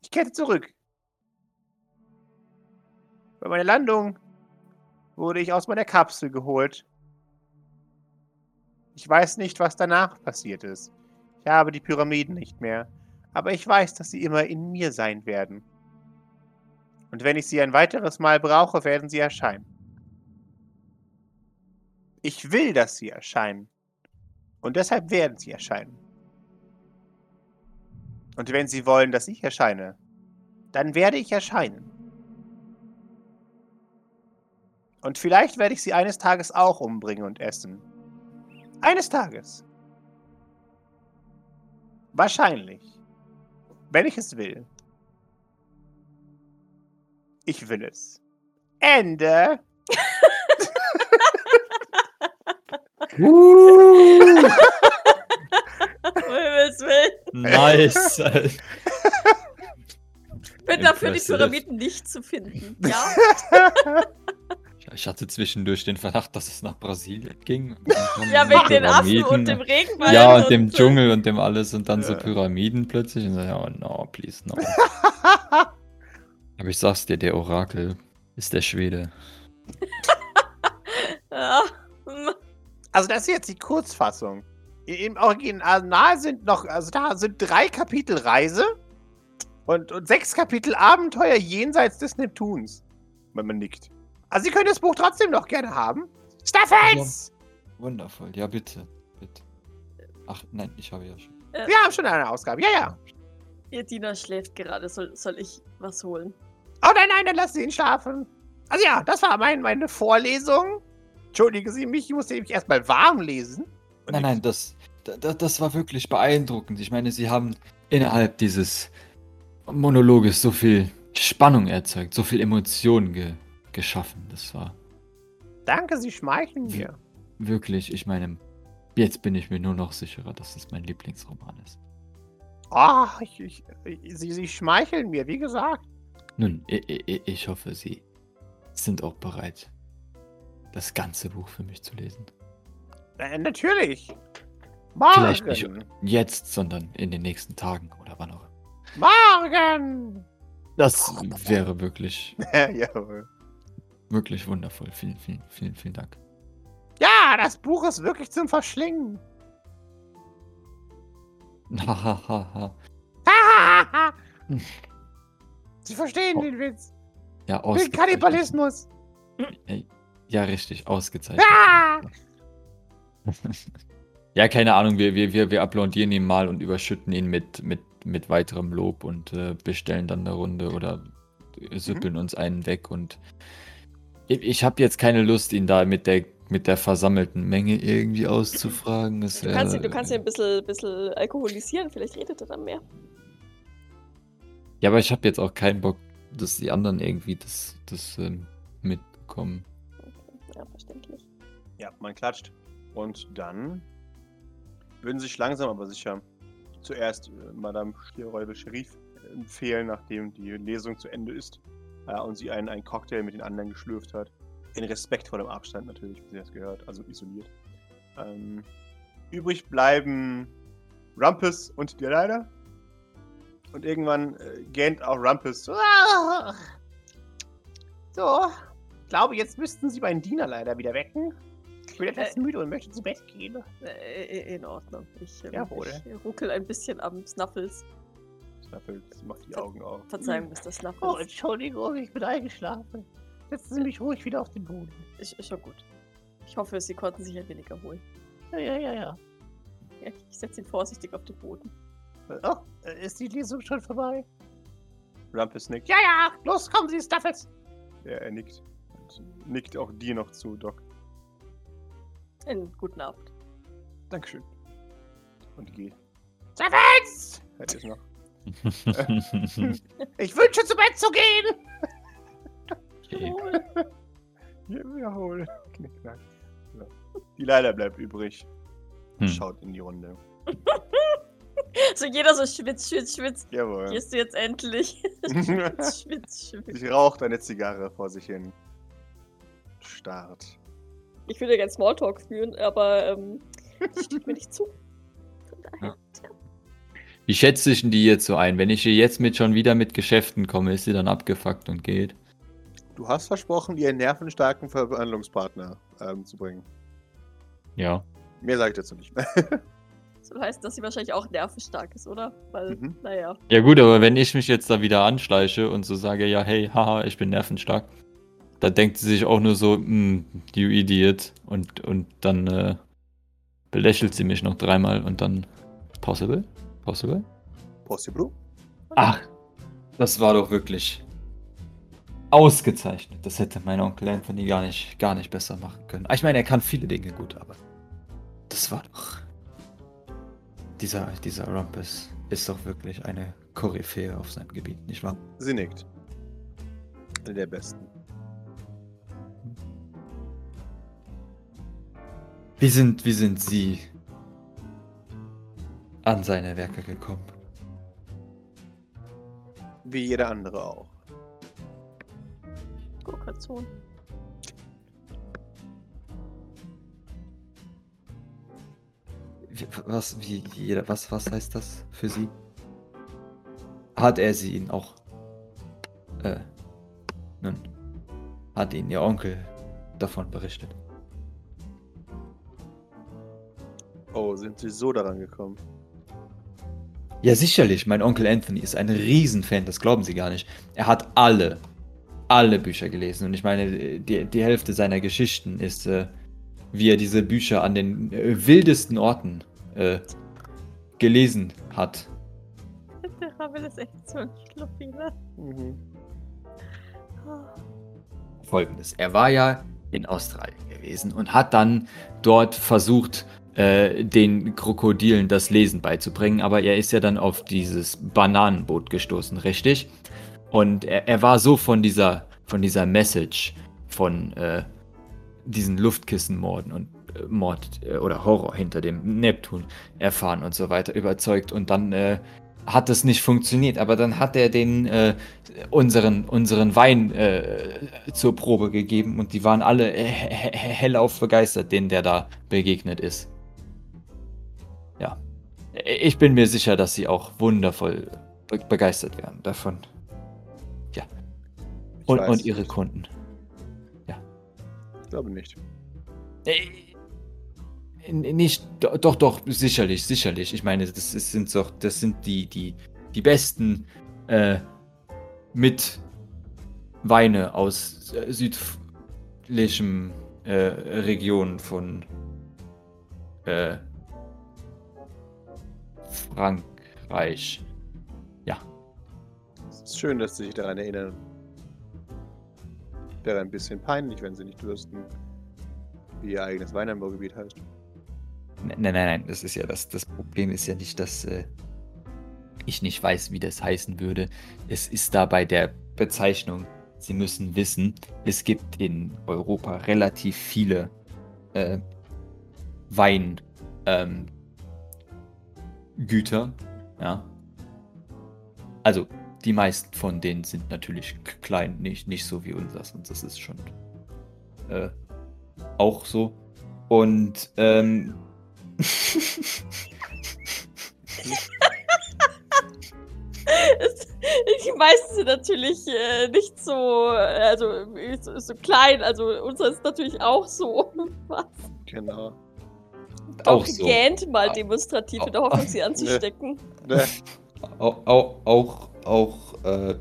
Ich kehrte zurück. Bei meiner Landung wurde ich aus meiner Kapsel geholt. Ich weiß nicht, was danach passiert ist. Ich habe die Pyramiden nicht mehr. Aber ich weiß, dass sie immer in mir sein werden. Und wenn ich sie ein weiteres Mal brauche, werden sie erscheinen. Ich will, dass sie erscheinen. Und deshalb werden sie erscheinen. Und wenn sie wollen, dass ich erscheine, dann werde ich erscheinen. Und vielleicht werde ich sie eines Tages auch umbringen und essen. Eines Tages. Wahrscheinlich. Wenn ich es will. Ich will es. Ende. Uh, nice. Alter. Bin dafür, die. Pyramiden nicht zu finden. Ja. (laughs) Ich hatte zwischendurch den Verdacht, dass es nach Brasilien ging. ja, wegen den Affen Pyramiden. und dem Regenwald. Ja, und dem Dschungel und dem alles und dann so Ja. Pyramiden plötzlich. Und so, ja, oh, no, please, no. (laughs) Aber ich sag's dir, der Orakel ist der Schwede. (laughs) Also das ist jetzt die Kurzfassung. Im Original sind noch, also da sind drei Kapitel Reise und, und sechs Kapitel Abenteuer jenseits des Neptuns. Wenn man nickt. Also Sie können das Buch trotzdem noch gerne haben. Staffels! Wundervoll, ja bitte, bitte. Ach, nein, ich habe ja schon. Wir haben schon eine Ausgabe. Ja, ja. Ihr Diener schläft gerade. Soll, soll ich was holen? Oh nein, nein, dann lassen Sie ihn schlafen. Also ja, das war mein, meine Vorlesung. Entschuldigen Sie mich, ich musste nämlich erstmal warm lesen. Und Nein, nein, das, das, das war wirklich beeindruckend. Ich meine, sie haben innerhalb dieses Monologes so viel Spannung erzeugt, so viel Emotionen ge geschaffen. Das war Danke, Sie schmeicheln mir. Wirklich, ich meine, jetzt bin ich mir nur noch sicherer, dass es mein Lieblingsroman ist. Oh, ich, ich, Sie, Sie schmeicheln mir, wie gesagt. Nun, ich, hoffe, Sie sind auch bereit, das ganze Buch für mich zu lesen. Äh, natürlich. Vielleicht nicht Morgen. jetzt, sondern in den nächsten Tagen oder wann auch. Morgen. Das wäre wirklich, (laughs) Jawohl. wirklich wundervoll. Vielen, vielen, vielen, vielen Dank. Ja, das Buch ist wirklich zum Verschlingen. Hahaha. (laughs) Sie verstehen Oh, den Witz. ja, ausgezeichnet. Kannibalismus. Ja, richtig, ausgezeichnet. Ah! (laughs) Ja, keine Ahnung, wir, wir, wir, wir applaudieren ihn mal und überschütten ihn mit, mit, mit weiterem Lob und äh, bestellen dann eine Runde oder süppeln uns einen weg und ich, ich habe jetzt keine Lust, ihn da mit der, mit der versammelten Menge irgendwie auszufragen. Es Du kannst, ihn, du kannst ihn ein bisschen, bisschen alkoholisieren, vielleicht redet er dann mehr. Ja, aber ich habe jetzt auch keinen Bock, dass die anderen irgendwie das, das ähm, mitbekommen. Ja, verständlich. Ja, man klatscht. Und dann würden sich langsam aber sicher zuerst äh, Madame Schierräube Sherif empfehlen, nachdem die Lesung zu Ende ist äh, und sie einen, einen Cocktail mit den anderen geschlürft hat. In respektvollem Abstand natürlich, wie sie das gehört, also isoliert. Ähm, übrig bleiben Rumpus und die Leiter. Und irgendwann äh, gähnt auch Rumpus. Ah. So, ich glaube, jetzt müssten Sie meinen Diener leider wieder wecken. Ich bin etwas Äh. müde und möchte zu Bett gehen. Äh, in Ordnung. Ich, ähm, Jawohl. ich ruckel ein bisschen am Snuffles. Snaffelt macht die Augen auf. Verzeihung, Mr. Oh, Snuffles. Entschuldigung, ich bin eingeschlafen. Setzen Sie mich ruhig wieder auf den Boden. Ist, ist schon gut. Ich hoffe, Sie konnten sich ein wenig erholen. Ja, ja, ja, ja. Ja, ich setze ihn vorsichtig auf den Boden. Oh, ist die Lesung schon vorbei? Rumpus nickt. Ja, ja, los, kommen Sie, Staffels. Ja, er nickt. Und nickt auch dir noch zu, Doc. Einen guten Abend. Dankeschön. Und geht. Staffels! Hört ihr es noch? (laughs) Ich wünsche, zu Bett zu gehen. okay. Ja, Jawohl. Knickknack. So. Die Leiter bleibt übrig. Hm. Schaut in die Runde. (laughs) (laughs) So jeder so schwitz, schwitz, schwitz. Jawohl. Gehst du jetzt endlich? (laughs) schwitz, schwitz, (laughs) schwitz. Sie raucht eine Zigarre vor sich hin. Starrt. Ich würde gerne Smalltalk führen, aber ähm, das steht mir nicht zu. Tja. Wie schätze ich denn die jetzt so ein? Wenn ich hier jetzt mit schon wieder mit Geschäften komme, ist sie dann abgefuckt und geht? Du hast versprochen, ihr einen nervenstarken Verhandlungspartner ähm, zu bringen. Ja. Mehr sage ich dazu nicht heißt, dass sie wahrscheinlich auch nervenstark ist, oder? Weil, Mhm. naja. Ja gut, aber wenn ich mich jetzt da wieder anschleiche und so sage, ja, hey, haha, ich bin nervenstark, da denkt sie sich auch nur so, hm, you idiot. Und, und dann äh, belächelt sie mich noch dreimal und dann possible? Possible? Possible? Ach, das war doch wirklich ausgezeichnet. Das hätte mein Onkel Anthony gar nicht, gar nicht besser machen können. Ich meine, er kann viele Dinge gut, aber das war doch. Dieser, dieser Rumpus ist doch wirklich eine Koryphäe auf seinem Gebiet, nicht wahr? Sie nickt. Eine der besten. Wie sind, wie sind Sie an seine Werke gekommen? Wie jeder andere auch. Gurkazon. Was, wie jeder, was, was heißt das für Sie? Hat er sie Ihnen auch? Äh, nun, hat Ihnen Ihr Onkel davon berichtet? Oh, sind Sie so daran gekommen? Ja, sicherlich. Mein Onkel Anthony ist ein Riesenfan, das glauben Sie gar nicht. Er hat alle, alle Bücher gelesen. Und ich meine, die, die Hälfte seiner Geschichten ist, äh, wie er diese Bücher an den äh, wildesten Orten äh, gelesen hat. Der Ravel ist echt so ein Schluffi, ne? Mhm. Ah. Folgendes. Er war ja in Australien gewesen und hat dann dort versucht, äh, den Krokodilen das Lesen beizubringen, aber er ist ja dann auf dieses Bananenboot gestoßen, richtig? Und er, er war so von dieser, von dieser Message von, äh, diesen Luftkissenmorden und äh, Mord äh, oder Horror hinter dem Neptun erfahren und so weiter überzeugt und dann äh, hat es nicht funktioniert, aber dann hat er den äh, unseren, unseren Wein äh, zur Probe gegeben und die waren alle he he hellauf begeistert, denen der da begegnet ist. Ja. Ich bin mir sicher, dass sie auch wundervoll be begeistert werden davon. Ja. Und, und ihre. Kunden. Glaube nicht. Äh, Nicht, do- doch, doch, sicherlich, sicherlich. Ich meine, das ist, sind doch, das sind die, die, die besten äh, mit Weine aus äh, südlichem äh, Region von äh, Frankreich. Es ist schön, dass Sie sich daran erinnern. Wäre ein bisschen peinlich, wenn Sie nicht wüssten, wie Ihr eigenes Weinanbaugebiet heißt. Nein, nein, nein, das ist ja das, das Problem ist ja nicht, dass äh, ich nicht weiß, wie das heißen würde. Es ist dabei der Bezeichnung. Sie müssen wissen, es gibt in Europa relativ viele äh, Weingüter. Ähm, ja. Also, die meisten von denen sind natürlich klein, nicht, nicht so wie unseres. Und das ist schon äh, auch so. Und ähm, Die meisten sind natürlich äh, nicht so, also so, so klein. Also unser ist natürlich auch so. (laughs) Was? Genau. auch Auch so. gähnt mal Au- demonstrativ au- in der Hoffnung, sie (laughs) anzustecken. Ne? Auch, auch, auch, auch äh,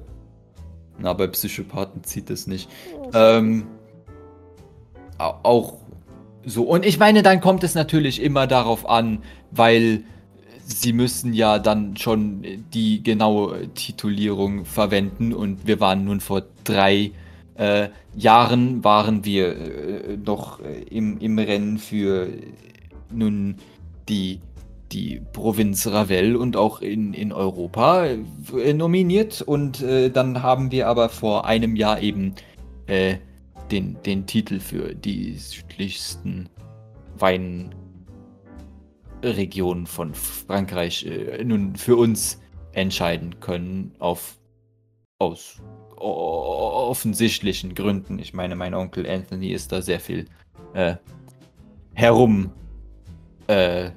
na, bei Psychopathen zieht es nicht. Ähm, au- auch so. Und ich meine, dann kommt es natürlich immer darauf an, weil sie müssen ja dann schon die genaue Titulierung verwenden und wir waren nun vor drei äh, Jahren waren wir äh, noch äh, im, im Rennen für nun die, die Provinz Ravel und auch in, in Europa äh, nominiert und äh, dann haben wir aber vor einem Jahr eben äh, den, den Titel für die südlichsten Weinregionen von Frankreich äh, nun für uns entscheiden können auf aus offensichtlichen Gründen. Ich meine, mein Onkel Anthony ist da sehr viel äh, herum äh,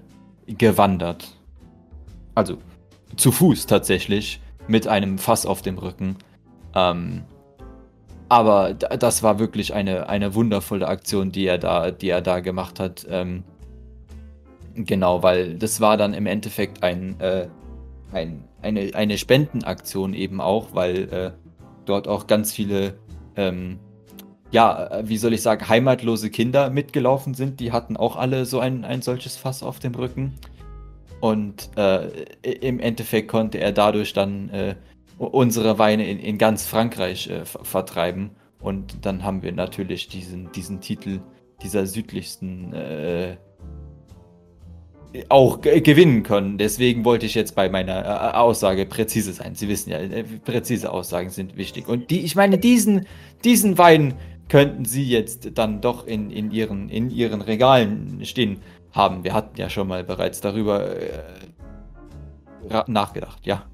gewandert. Also zu Fuß tatsächlich, mit einem Fass auf dem Rücken. Ähm, aber das war wirklich eine, eine wundervolle Aktion, die er da, die er da gemacht hat. Ähm, genau, weil das war dann im Endeffekt ein, äh, ein, eine, eine Spendenaktion eben auch, weil äh, dort auch ganz viele, ähm, ja, äh, wie soll ich sagen, heimatlose Kinder mitgelaufen sind. Die hatten auch alle so ein, ein solches Fass auf dem Rücken. Und äh, im Endeffekt konnte er dadurch dann äh, unsere Weine in, in ganz Frankreich äh, ver- vertreiben. Und dann haben wir natürlich diesen, diesen Titel dieser südlichsten äh, auch ge- gewinnen können. Deswegen wollte ich jetzt bei meiner äh, Aussage präzise sein. Sie wissen ja, präzise Aussagen sind wichtig. Und die, ich meine, diesen, diesen Wein könnten Sie jetzt dann doch in, in, ihren, in Ihren Regalen stehen haben. Wir hatten ja schon mal bereits darüber äh, nachgedacht, ja.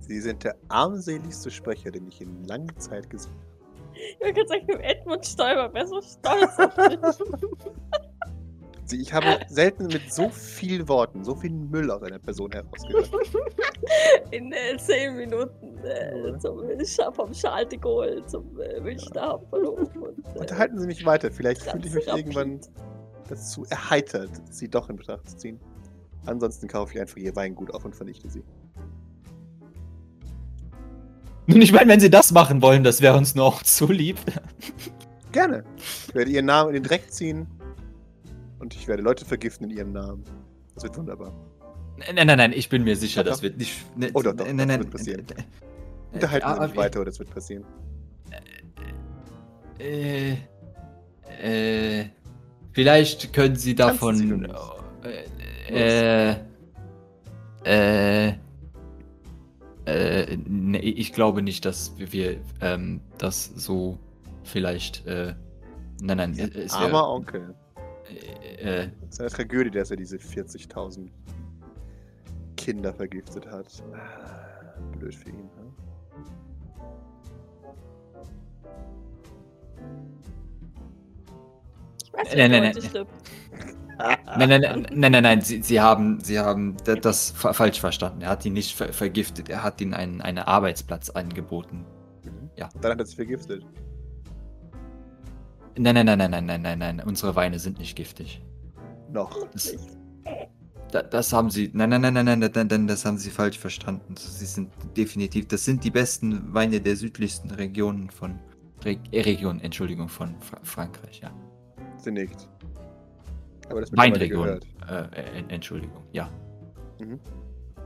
Sie sind der armseligste Sprecher, den ich in langer Zeit gesehen Ich würde sagen, Edmund Stoiber wäre so stolz auf dich. (laughs) Sie- Ich habe selten mit so vielen Worten, so viel Müll aus einer Person herausgehört. (laughs) In äh, 10 Minuten äh, zum Scha- vom Charles de Gaulle zum äh, Münchner Hauptbahnhof. Und, äh, Unterhalten Sie mich weiter. Vielleicht fühle ich mich Ganz irgendwann dazu erheitert, Sie doch in Betracht zu ziehen. Ansonsten kaufe ich einfach Ihr Weingut auf und vernichte Sie. Nun, ich meine, wenn Sie das machen wollen, das wäre uns nur auch zu lieb. Gerne. Ich werde Ihren Namen in den Dreck ziehen und ich werde Leute vergiften in Ihrem Namen. Das wird wunderbar. Nein, nein, nein, ich bin mir sicher, das wird nicht. Ne, Oh, doch, doch, nein, das nein, wird passieren. äh, Unterhalten Sie aber- mich weiter, oder das wird passieren. Äh, äh, vielleicht können Sie davon. Äh, äh, äh, äh, nee, ich glaube nicht, dass wir ähm, das so vielleicht äh, Nein, nein, äh, es Armer wäre. Onkel. Äh, äh, Es ist eine Tragödie, dass er diese 40.000 Kinder vergiftet hat. Ah, Blöd für ihn. Ne? Ich weiß Nein, nicht, nein, nein. stirbt. nein, nein, nein, nein, nein, nein, Sie, Sie haben, Sie haben da- das fa falsch verstanden. Er hat ihn nicht ver vergiftet, er hat ihnen einen, einen Arbeitsplatz angeboten. Mhm. Ja. Dann hat er sich vergiftet. Nein, nein, nein, nein, nein, nein, nein, nein, unsere Weine sind nicht giftig. Noch. Das, da, das haben Sie, nein, nein, nein, nein, nein, nein, nein, das haben Sie falsch verstanden. Sie sind definitiv, das sind die besten Weine der südlichsten Regionen von, Re äh, Region, Entschuldigung, von Fra Frankreich, ja. Sie nickt. Aber das Weinregion. Äh, äh, Entschuldigung, ja. Mhm.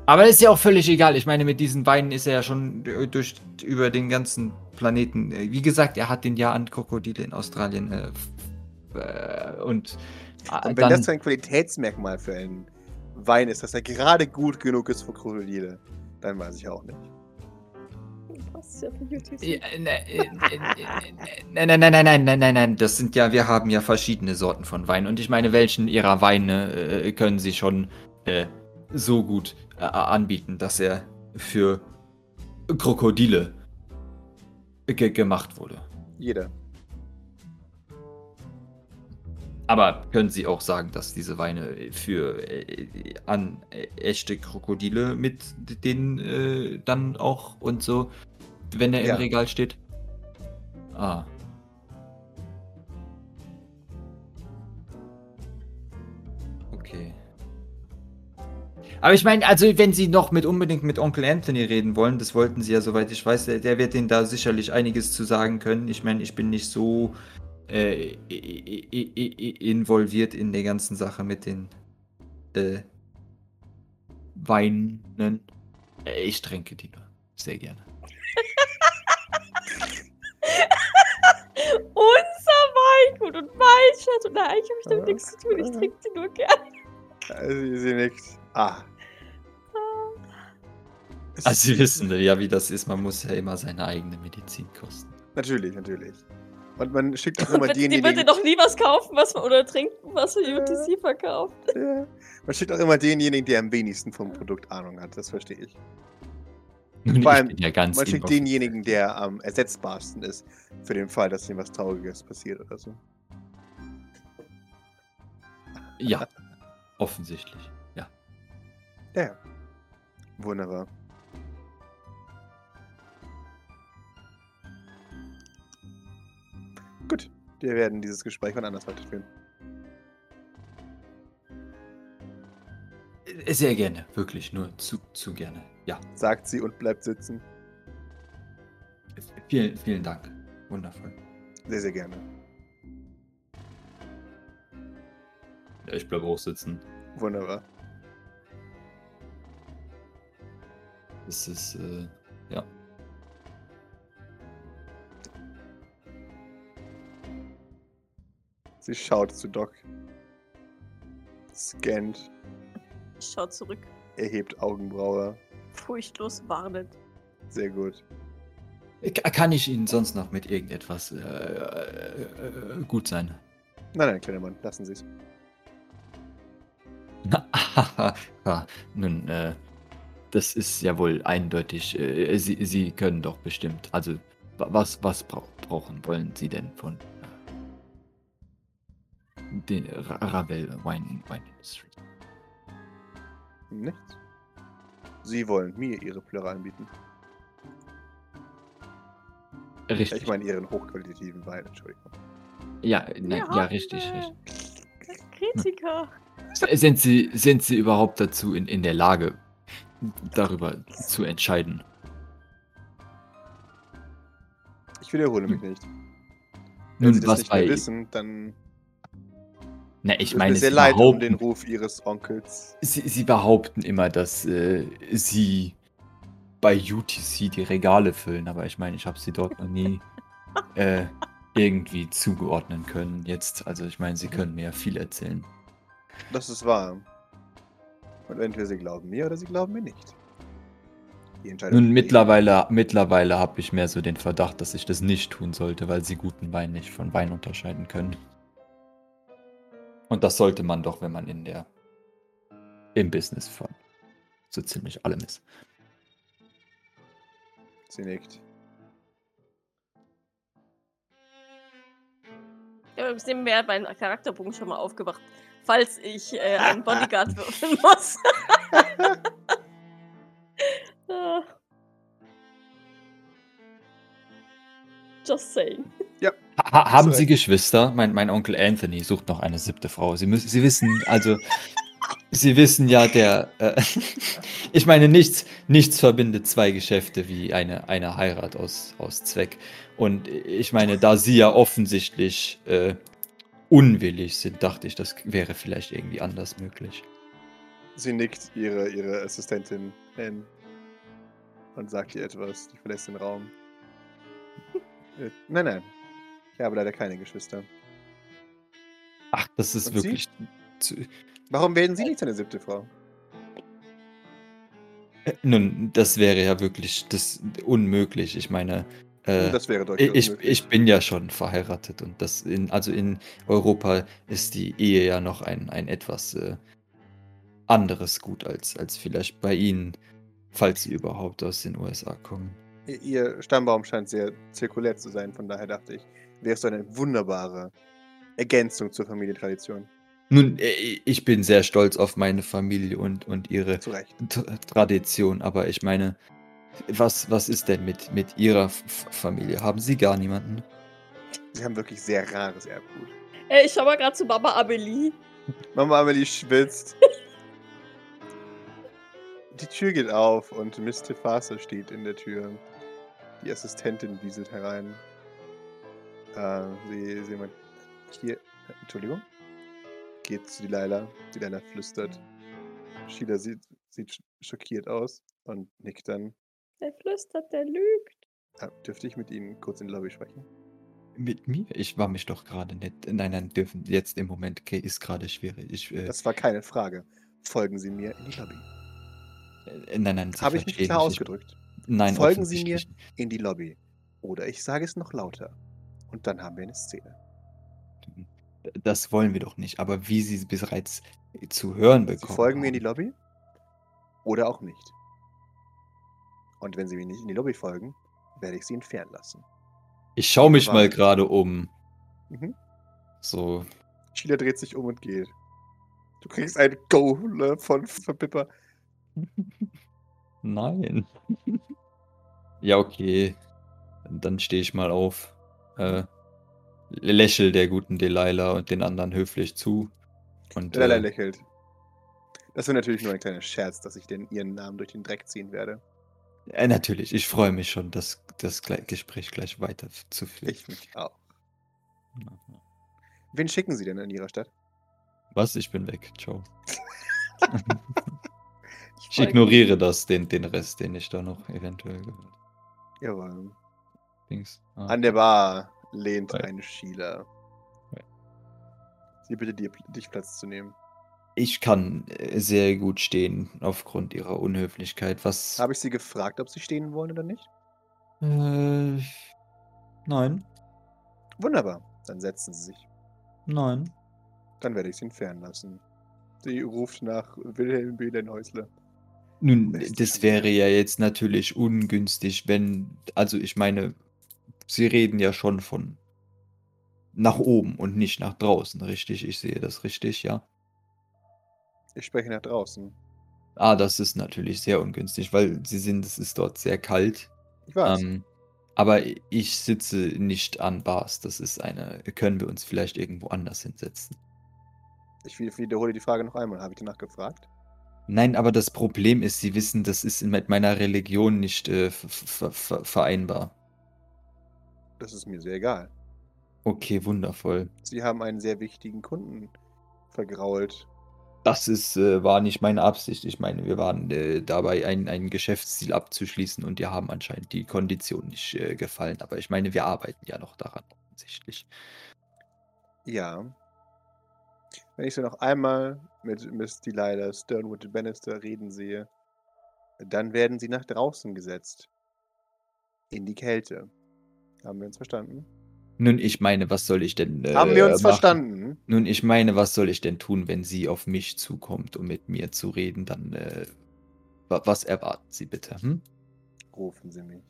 Aber ist ja auch völlig egal. Ich meine, mit diesen Weinen ist er ja schon durch über den ganzen Planeten. Wie gesagt, er hat den ja an Krokodile in Australien äh, äh, und, äh, Und wenn das ein Qualitätsmerkmal für einen Wein ist, dass er gerade gut genug ist für Krokodile, dann weiß ich auch nicht. Nein, nein, nein, nein, nein, nein, nein, nein. Das sind ja, wir haben ja verschiedene Sorten von Wein. Und ich meine, welchen ihrer Weine äh, können sie schon äh, so gut äh, anbieten, dass er für Krokodile ge gemacht wurde. Jeder. Aber können Sie auch sagen, dass diese Weine für äh, an äh, echte Krokodile mit denen äh, dann auch und so, wenn er Ja. im Regal steht? Ah. Aber ich meine, also wenn Sie noch mit unbedingt mit Onkel Anthony reden wollen, das wollten Sie ja, soweit ich weiß, der, der wird Ihnen da sicherlich einiges zu sagen können. Ich meine, ich bin nicht so äh, involviert in der ganzen Sache mit den äh, Weinen. Äh, Ich trinke die nur. Sehr gerne. (laughs) Unser Weingut und Weinschatz. Und nein, eigentlich habe ich damit nichts zu tun. Ich trinke sie nur gern. Also, sie, sie nickt. Ah. (laughs) Also Sie wissen ja, wie das ist. Man muss ja immer seine eigene Medizin kosten. Natürlich, natürlich. Und man schickt auch (laughs) immer Wird, die denjenigen. doch nie was kaufen was, oder trinken, was für UTC verkauft. (laughs) Ja. Man schickt auch immer denjenigen, der am wenigsten vom Produkt Ahnung hat. Das verstehe ich. Nun, Vor ich allem, bin ja ganz Man schickt involviert. denjenigen, der am ersetzbarsten ist, für den Fall, dass ihm was Trauriges passiert oder so. Ja, offensichtlich. Ja. Ja. Wunderbar. Gut, wir werden dieses Gespräch wann anders weiterführen. Sehr gerne, wirklich, nur zu, zu gerne. Ja, Sagt sie und bleibt sitzen. vielen, vielen Dank. Wundervoll. Sehr, sehr gerne. Ja, ich bleibe auch sitzen. Wunderbar. Es ist, äh, ja. Sie schaut zu Doc. Scannt, Ich schau zurück. erhebt Augenbraue. Furchtlos warnend. Sehr gut. Ka- Kann ich Ihnen sonst noch mit irgendetwas äh, äh, äh, gut sein? Nein, nein, kleiner Mann, lassen Sie es. ja, (laughs) nun, äh, das ist ja wohl eindeutig. Äh, Sie, Sie können doch bestimmt. Also, wa- was, was brau brauchen wollen Sie denn von den Ra Ravel Wine, Wine Industry? Nichts. Sie wollen mir Ihre Plörre anbieten. Richtig. Ich meine Ihren hochqualitativen Wein, Entschuldigung. ja, Wir ja, richtig, richtig. Kritiker. Sind Sie, sind Sie überhaupt dazu in, in der Lage, darüber zu entscheiden? Ich wiederhole mich nicht. Wenn Nun, Sie das was nicht mehr bei. wissen, dann Na, ich meine, sehr Sie leid um den Ruf Ihres Onkels. Sie, Sie behaupten immer, dass äh, Sie bei UTC die Regale füllen, aber ich meine, ich habe Sie dort noch nie (laughs) äh, irgendwie zugeordnen können. Jetzt, also ich meine, Sie können mir ja viel erzählen. Das ist wahr. Und entweder Sie glauben mir oder Sie glauben mir nicht. Nun, Ihnen. mittlerweile, mittlerweile habe ich mehr so den Verdacht, dass ich das nicht tun sollte, weil sie guten Wein nicht von Wein unterscheiden können. Und das sollte man doch, wenn man in der im Business von so ziemlich allem ist. Sie nickt. Ja, übrigens nebenbei mein Charakterbogen schon mal aufgewacht, falls ich äh, einen Bodyguard (laughs) würfeln muss. (laughs) (laughs) Just saying. Ha haben Sie. Geschwister? Mein, mein Onkel Anthony sucht noch eine siebte Frau. Sie müssen, Sie wissen, also, Sie wissen ja, der, äh, (laughs) ich meine, nichts, nichts verbindet zwei Geschäfte wie eine, eine Heirat aus, aus Zweck. Und ich meine, da Sie ja offensichtlich äh, unwillig sind, dachte ich, das wäre vielleicht irgendwie anders möglich. Sie nickt ihre, ihre Assistentin an und sagt ihr etwas. Die verlässt den Raum. (laughs) Äh, nein, nein. Ich habe leider keine Geschwister. Ach, das ist Und Sie? wirklich. Zu, Warum werden Sie nicht seine siebte Frau? äh, nun, das wäre ja wirklich das unmöglich. Ich meine, äh, das wäre durchaus Ich, ich bin ja schon verheiratet und das in, also in Europa ist die Ehe ja noch ein, ein etwas äh, anderes Gut als, als vielleicht bei Ihnen, falls Sie überhaupt aus den USA kommen. Ihr Stammbaum scheint sehr zirkulär zu sein, von daher dachte ich, wäre es so eine wunderbare Ergänzung zur Familientradition. Nun, äh, ich bin sehr stolz auf meine Familie und, und ihre Tradition, aber ich meine, was, was ist denn mit, mit Ihrer F Familie? Haben Sie gar niemanden? Sie haben wirklich sehr rares Erbgut. Ey, ich schau mal gerade zu Mama Amelie. Mama Amelie schwitzt. Die Tür geht auf und Miss Tefase steht in der Tür. Die Assistentin wieselt herein. Äh, sie, sie meint, hier, Entschuldigung. Geht zu Delilah. Delilah flüstert. Sheila sieht, sieht sch- schockiert aus und nickt dann. Der flüstert, der lügt. Äh, dürfte ich mit Ihnen kurz in die Lobby sprechen? Mit mir? Ich war mich doch gerade nicht. Nein, nein, dürfen jetzt im Moment okay, ist gerade schwierig. Ich, äh, Das war keine Frage. Folgen Sie mir in die Lobby. äh, nein, nein, Habe ich mich klar ausgedrückt? Ich, nein, Folgen Sie mir in die Lobby. Oder ich sage es noch lauter. Und dann haben wir eine Szene. Das wollen wir doch nicht. Aber wie Sie es bereits zu hören Sie bekommen folgen mir in die Lobby oder auch nicht. Und wenn Sie mir nicht in die Lobby folgen, werde ich Sie entfernen lassen. Ich schaue mich mal gerade um. Mhm. So, Sheila dreht sich um und geht. Du kriegst ein Go ne, von, von Pippa. (laughs) nein. (laughs) ja, okay. Dann stehe ich mal auf. Äh, lächel der guten Delilah und den anderen höflich zu. Und Delilah äh, lächelt. Das wäre natürlich nur ein kleiner Scherz, dass ich den, ihren Namen durch den Dreck ziehen werde. äh, natürlich, ich freue mich schon, das, das Gespräch gleich weiter zu führen. Ich mich auch. Wen schicken Sie denn in Ihrer Stadt? Was? Ich bin weg. Ciao. (laughs) Ich folge ignoriere das, den, den Rest, den ich da noch eventuell gehört Jawohl. Dings. Ah. An der Bar lehnt eine Sheila. Hi. Sie bittet dir, dich Platz zu nehmen. Ich kann äh, sehr gut stehen aufgrund ihrer Unhöflichkeit. Was? Habe ich Sie gefragt, ob Sie stehen wollen oder nicht? Äh, nein, Wunderbar. Dann setzen Sie sich. nein. Dann werde ich Sie entfernen lassen. Sie ruft nach Wilhelm Behlenhäusler. Nun, Beste das Chance. wäre ja jetzt natürlich ungünstig, wenn, also ich meine, Sie reden ja schon von nach oben und nicht nach draußen, richtig? Ich sehe das richtig, ja. Ich spreche nach draußen. Ah, das ist natürlich sehr ungünstig, weil Sie sind, es ist dort sehr kalt. Ich weiß. Ähm, aber ich sitze nicht an Bars. Das ist eine. Können wir uns vielleicht irgendwo anders hinsetzen? ich wi- wiederhole die Frage noch einmal. Habe ich danach gefragt? Nein, aber das Problem ist, Sie wissen, das ist mit meiner Religion nicht äh, ver- ver- vereinbar. Das ist mir sehr egal. Okay, wundervoll. Sie haben einen sehr wichtigen Kunden vergrault. Das ist, äh, war nicht meine Absicht. Ich meine, wir waren äh, dabei, ein, ein Geschäftsziel abzuschließen und dir haben anscheinend die Konditionen nicht äh, gefallen. Aber ich meine, wir arbeiten ja noch daran, offensichtlich. Ja. Wenn ich sie noch einmal mit Miss Delilah Sternwood Bannister reden sehe, dann werden sie nach draußen gesetzt. In die Kälte. Haben wir uns verstanden? Nun, ich meine, was soll ich denn. Äh, Haben wir uns machen? verstanden? Nun, ich meine, was soll ich denn tun, wenn sie auf mich zukommt, um mit mir zu reden? Dann, äh, wa- was erwarten Sie bitte? Hm? Rufen Sie mich.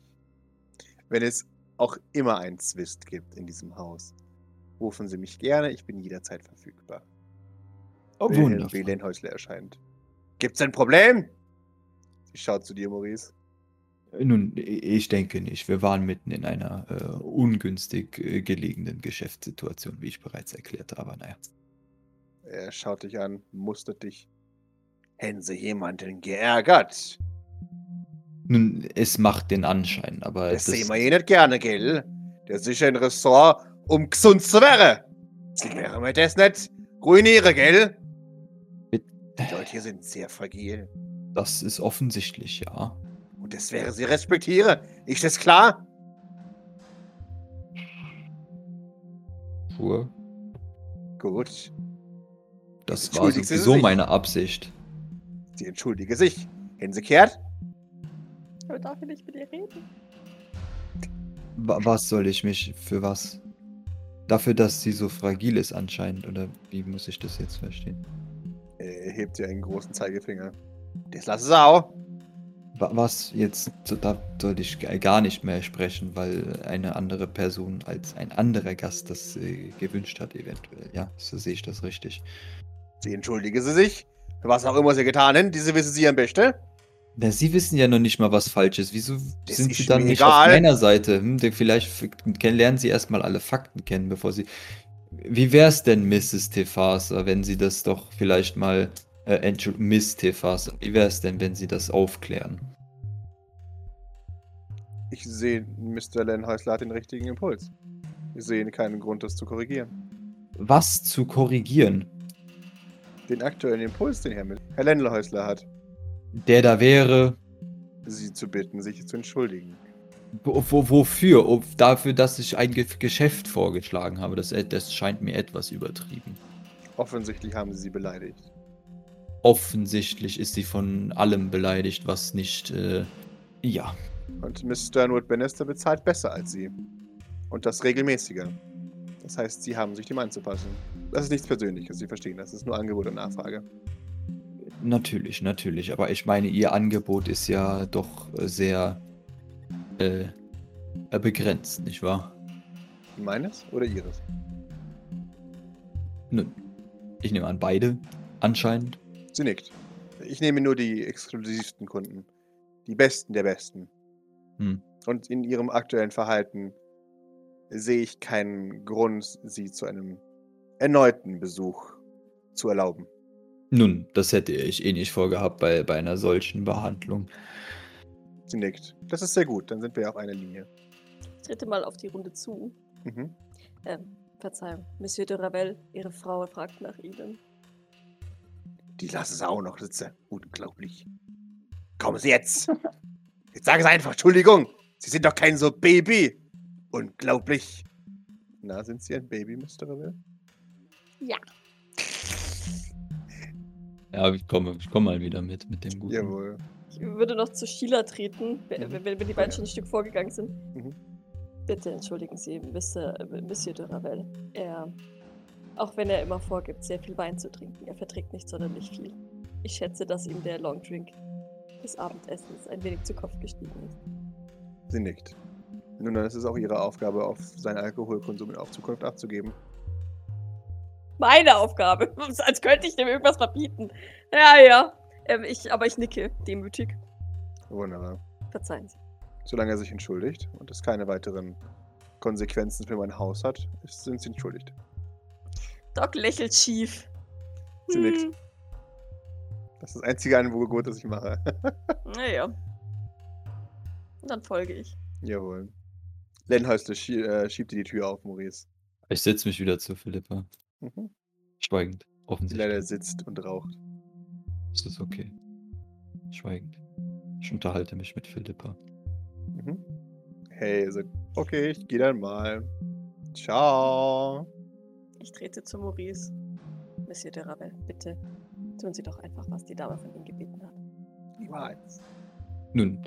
Wenn es auch immer einen Zwist gibt in diesem Haus, rufen Sie mich gerne. Ich bin jederzeit verfügbar. Oh, wundervoll. Wilhelm Häusler erscheint. Gibt's ein Problem? Sie schaut zu dir, Maurice. Nun, ich denke nicht. Wir waren mitten in einer äh, ungünstig äh, gelegenen Geschäftssituation, wie ich bereits erklärt habe. Naja. Er schaut dich an, mustert dich. Hätten Sie jemanden geärgert? Nun, es macht den Anschein, aber Das sehen wir eh nicht gerne, gell? Der ist sicher ein Ressort, um gesund zu werden. Sie wären mir das nicht ruiniere, gell? Die Leute hier sind sehr fragil. das ist offensichtlich, ja. Und das wäre sie respektiere. Ist das klar? Sure. Gut. Das war sowieso meine Absicht. Sie entschuldige sich. Hätten Sie kehrt? Aber darf ich nicht mit ihr reden? Wa- Was soll ich mich für was? Dafür, dass sie so fragil ist anscheinend, oder wie muss ich das jetzt verstehen? Er hebt dir einen großen Zeigefinger. Das lasse sie auch. Wa- Was jetzt, da sollte ich gar nicht mehr sprechen, weil eine andere Person als ein anderer Gast das äh, gewünscht hat, eventuell. Ja, so sehe ich das richtig. Sie entschuldige sie sich. Für was auch immer sie getan haben, diese wissen sie am besten. Na, Sie wissen ja noch nicht mal, was falsch ist. Wieso Das sind ist Sie dann nicht egal. auf meiner Seite? Hm, vielleicht lernen Sie erstmal alle Fakten kennen, bevor Sie. Wie wär's denn, Mrs. Tefasa, wenn Sie das doch vielleicht mal. Äh, Entschuldigung, Miss Tefasa. Wie wär's denn, wenn Sie das aufklären? Ich sehe, Mr. Lenhäusler hat den richtigen Impuls. Ich sehe keinen Grund, das zu korrigieren. Was zu korrigieren? Den aktuellen Impuls, den Herr, Herr Lenhäusler hat, Der da wäre. sie zu bitten, sich zu entschuldigen. Wo, wofür? Ob, dafür, dass ich ein Ge Geschäft vorgeschlagen habe. Das, das scheint mir etwas übertrieben. Offensichtlich haben sie sie beleidigt. Offensichtlich ist sie von allem beleidigt, was nicht. Äh, ja. Und Miss Sternwood Bannister bezahlt besser als sie. Und das regelmäßiger. Das heißt, sie haben sich dem anzupassen. Das ist nichts Persönliches, Sie verstehen das. Das ist nur Angebot und Nachfrage. Natürlich, natürlich. Aber ich meine, ihr Angebot ist ja doch sehr äh, begrenzt, nicht wahr? Meines oder Ihres? Nun, ich nehme an, beide anscheinend. Sie nickt. Ich nehme nur die exklusivsten Kunden. Die besten der besten. Hm. Und in ihrem aktuellen Verhalten sehe ich keinen Grund, sie zu einem erneuten Besuch zu erlauben. Nun, das hätte ich eh nicht vorgehabt bei, bei einer solchen Behandlung. Sie nickt. Das ist sehr gut, dann sind wir ja auf einer Linie. Ich trete mal auf die Runde zu. Mhm. Ähm, Verzeihung. Monsieur de Ravel, Ihre Frau fragt nach Ihnen. Die lassen sie auch noch sitzen. Unglaublich. Kommen Sie jetzt. Jetzt sagen Sie einfach Entschuldigung. Sie sind doch kein so Baby. Unglaublich. Na, sind Sie ein Baby, Mr. Revell? Ja, ich komme, ich komme mal wieder mit, mit dem guten. Jawohl. Ich würde noch zu Sheila treten, wenn, Mhm. wenn, wenn die beiden schon ein Stück vorgegangen sind. Mhm. Bitte entschuldigen Sie, Mr., äh, Monsieur de Ravel. Er, auch wenn er immer vorgibt, sehr viel Wein zu trinken, er verträgt nicht sonderlich viel. Ich schätze, dass ihm der Longdrink des Abendessens ein wenig zu Kopf gestiegen ist. Sie nickt. Nun, dann ist es auch Ihre Aufgabe, auf seinen Alkoholkonsum in Zukunft abzugeben. Meine Aufgabe, (laughs) als könnte ich dem irgendwas verbieten. Ja, ja. Ähm, ich, aber ich nicke, demütig. Wunderbar. Verzeihen Sie. Solange er sich entschuldigt und es keine weiteren Konsequenzen für mein Haus hat, sind Sie entschuldigt. Doc lächelt schief. Sie nickt. Hm, Das ist das einzige Angebot, das ich mache. (laughs) naja. Und dann folge ich. Jawohl. Lenhäusle schie äh, schiebt dir die Tür auf, Maurice. Ich setze mich wieder zu Philippa. Mhm. Schweigend. Offensichtlich. leider sitzt und raucht. Das ist okay. Schweigend. Ich unterhalte mich mit Philippa. Mhm. Hey, so, okay, ich gehe dann mal. Ciao. Ich trete zu Maurice. Monsieur de Ravel, bitte tun Sie doch einfach, was die Dame von Ihnen gebeten hat. Niemals. Nun,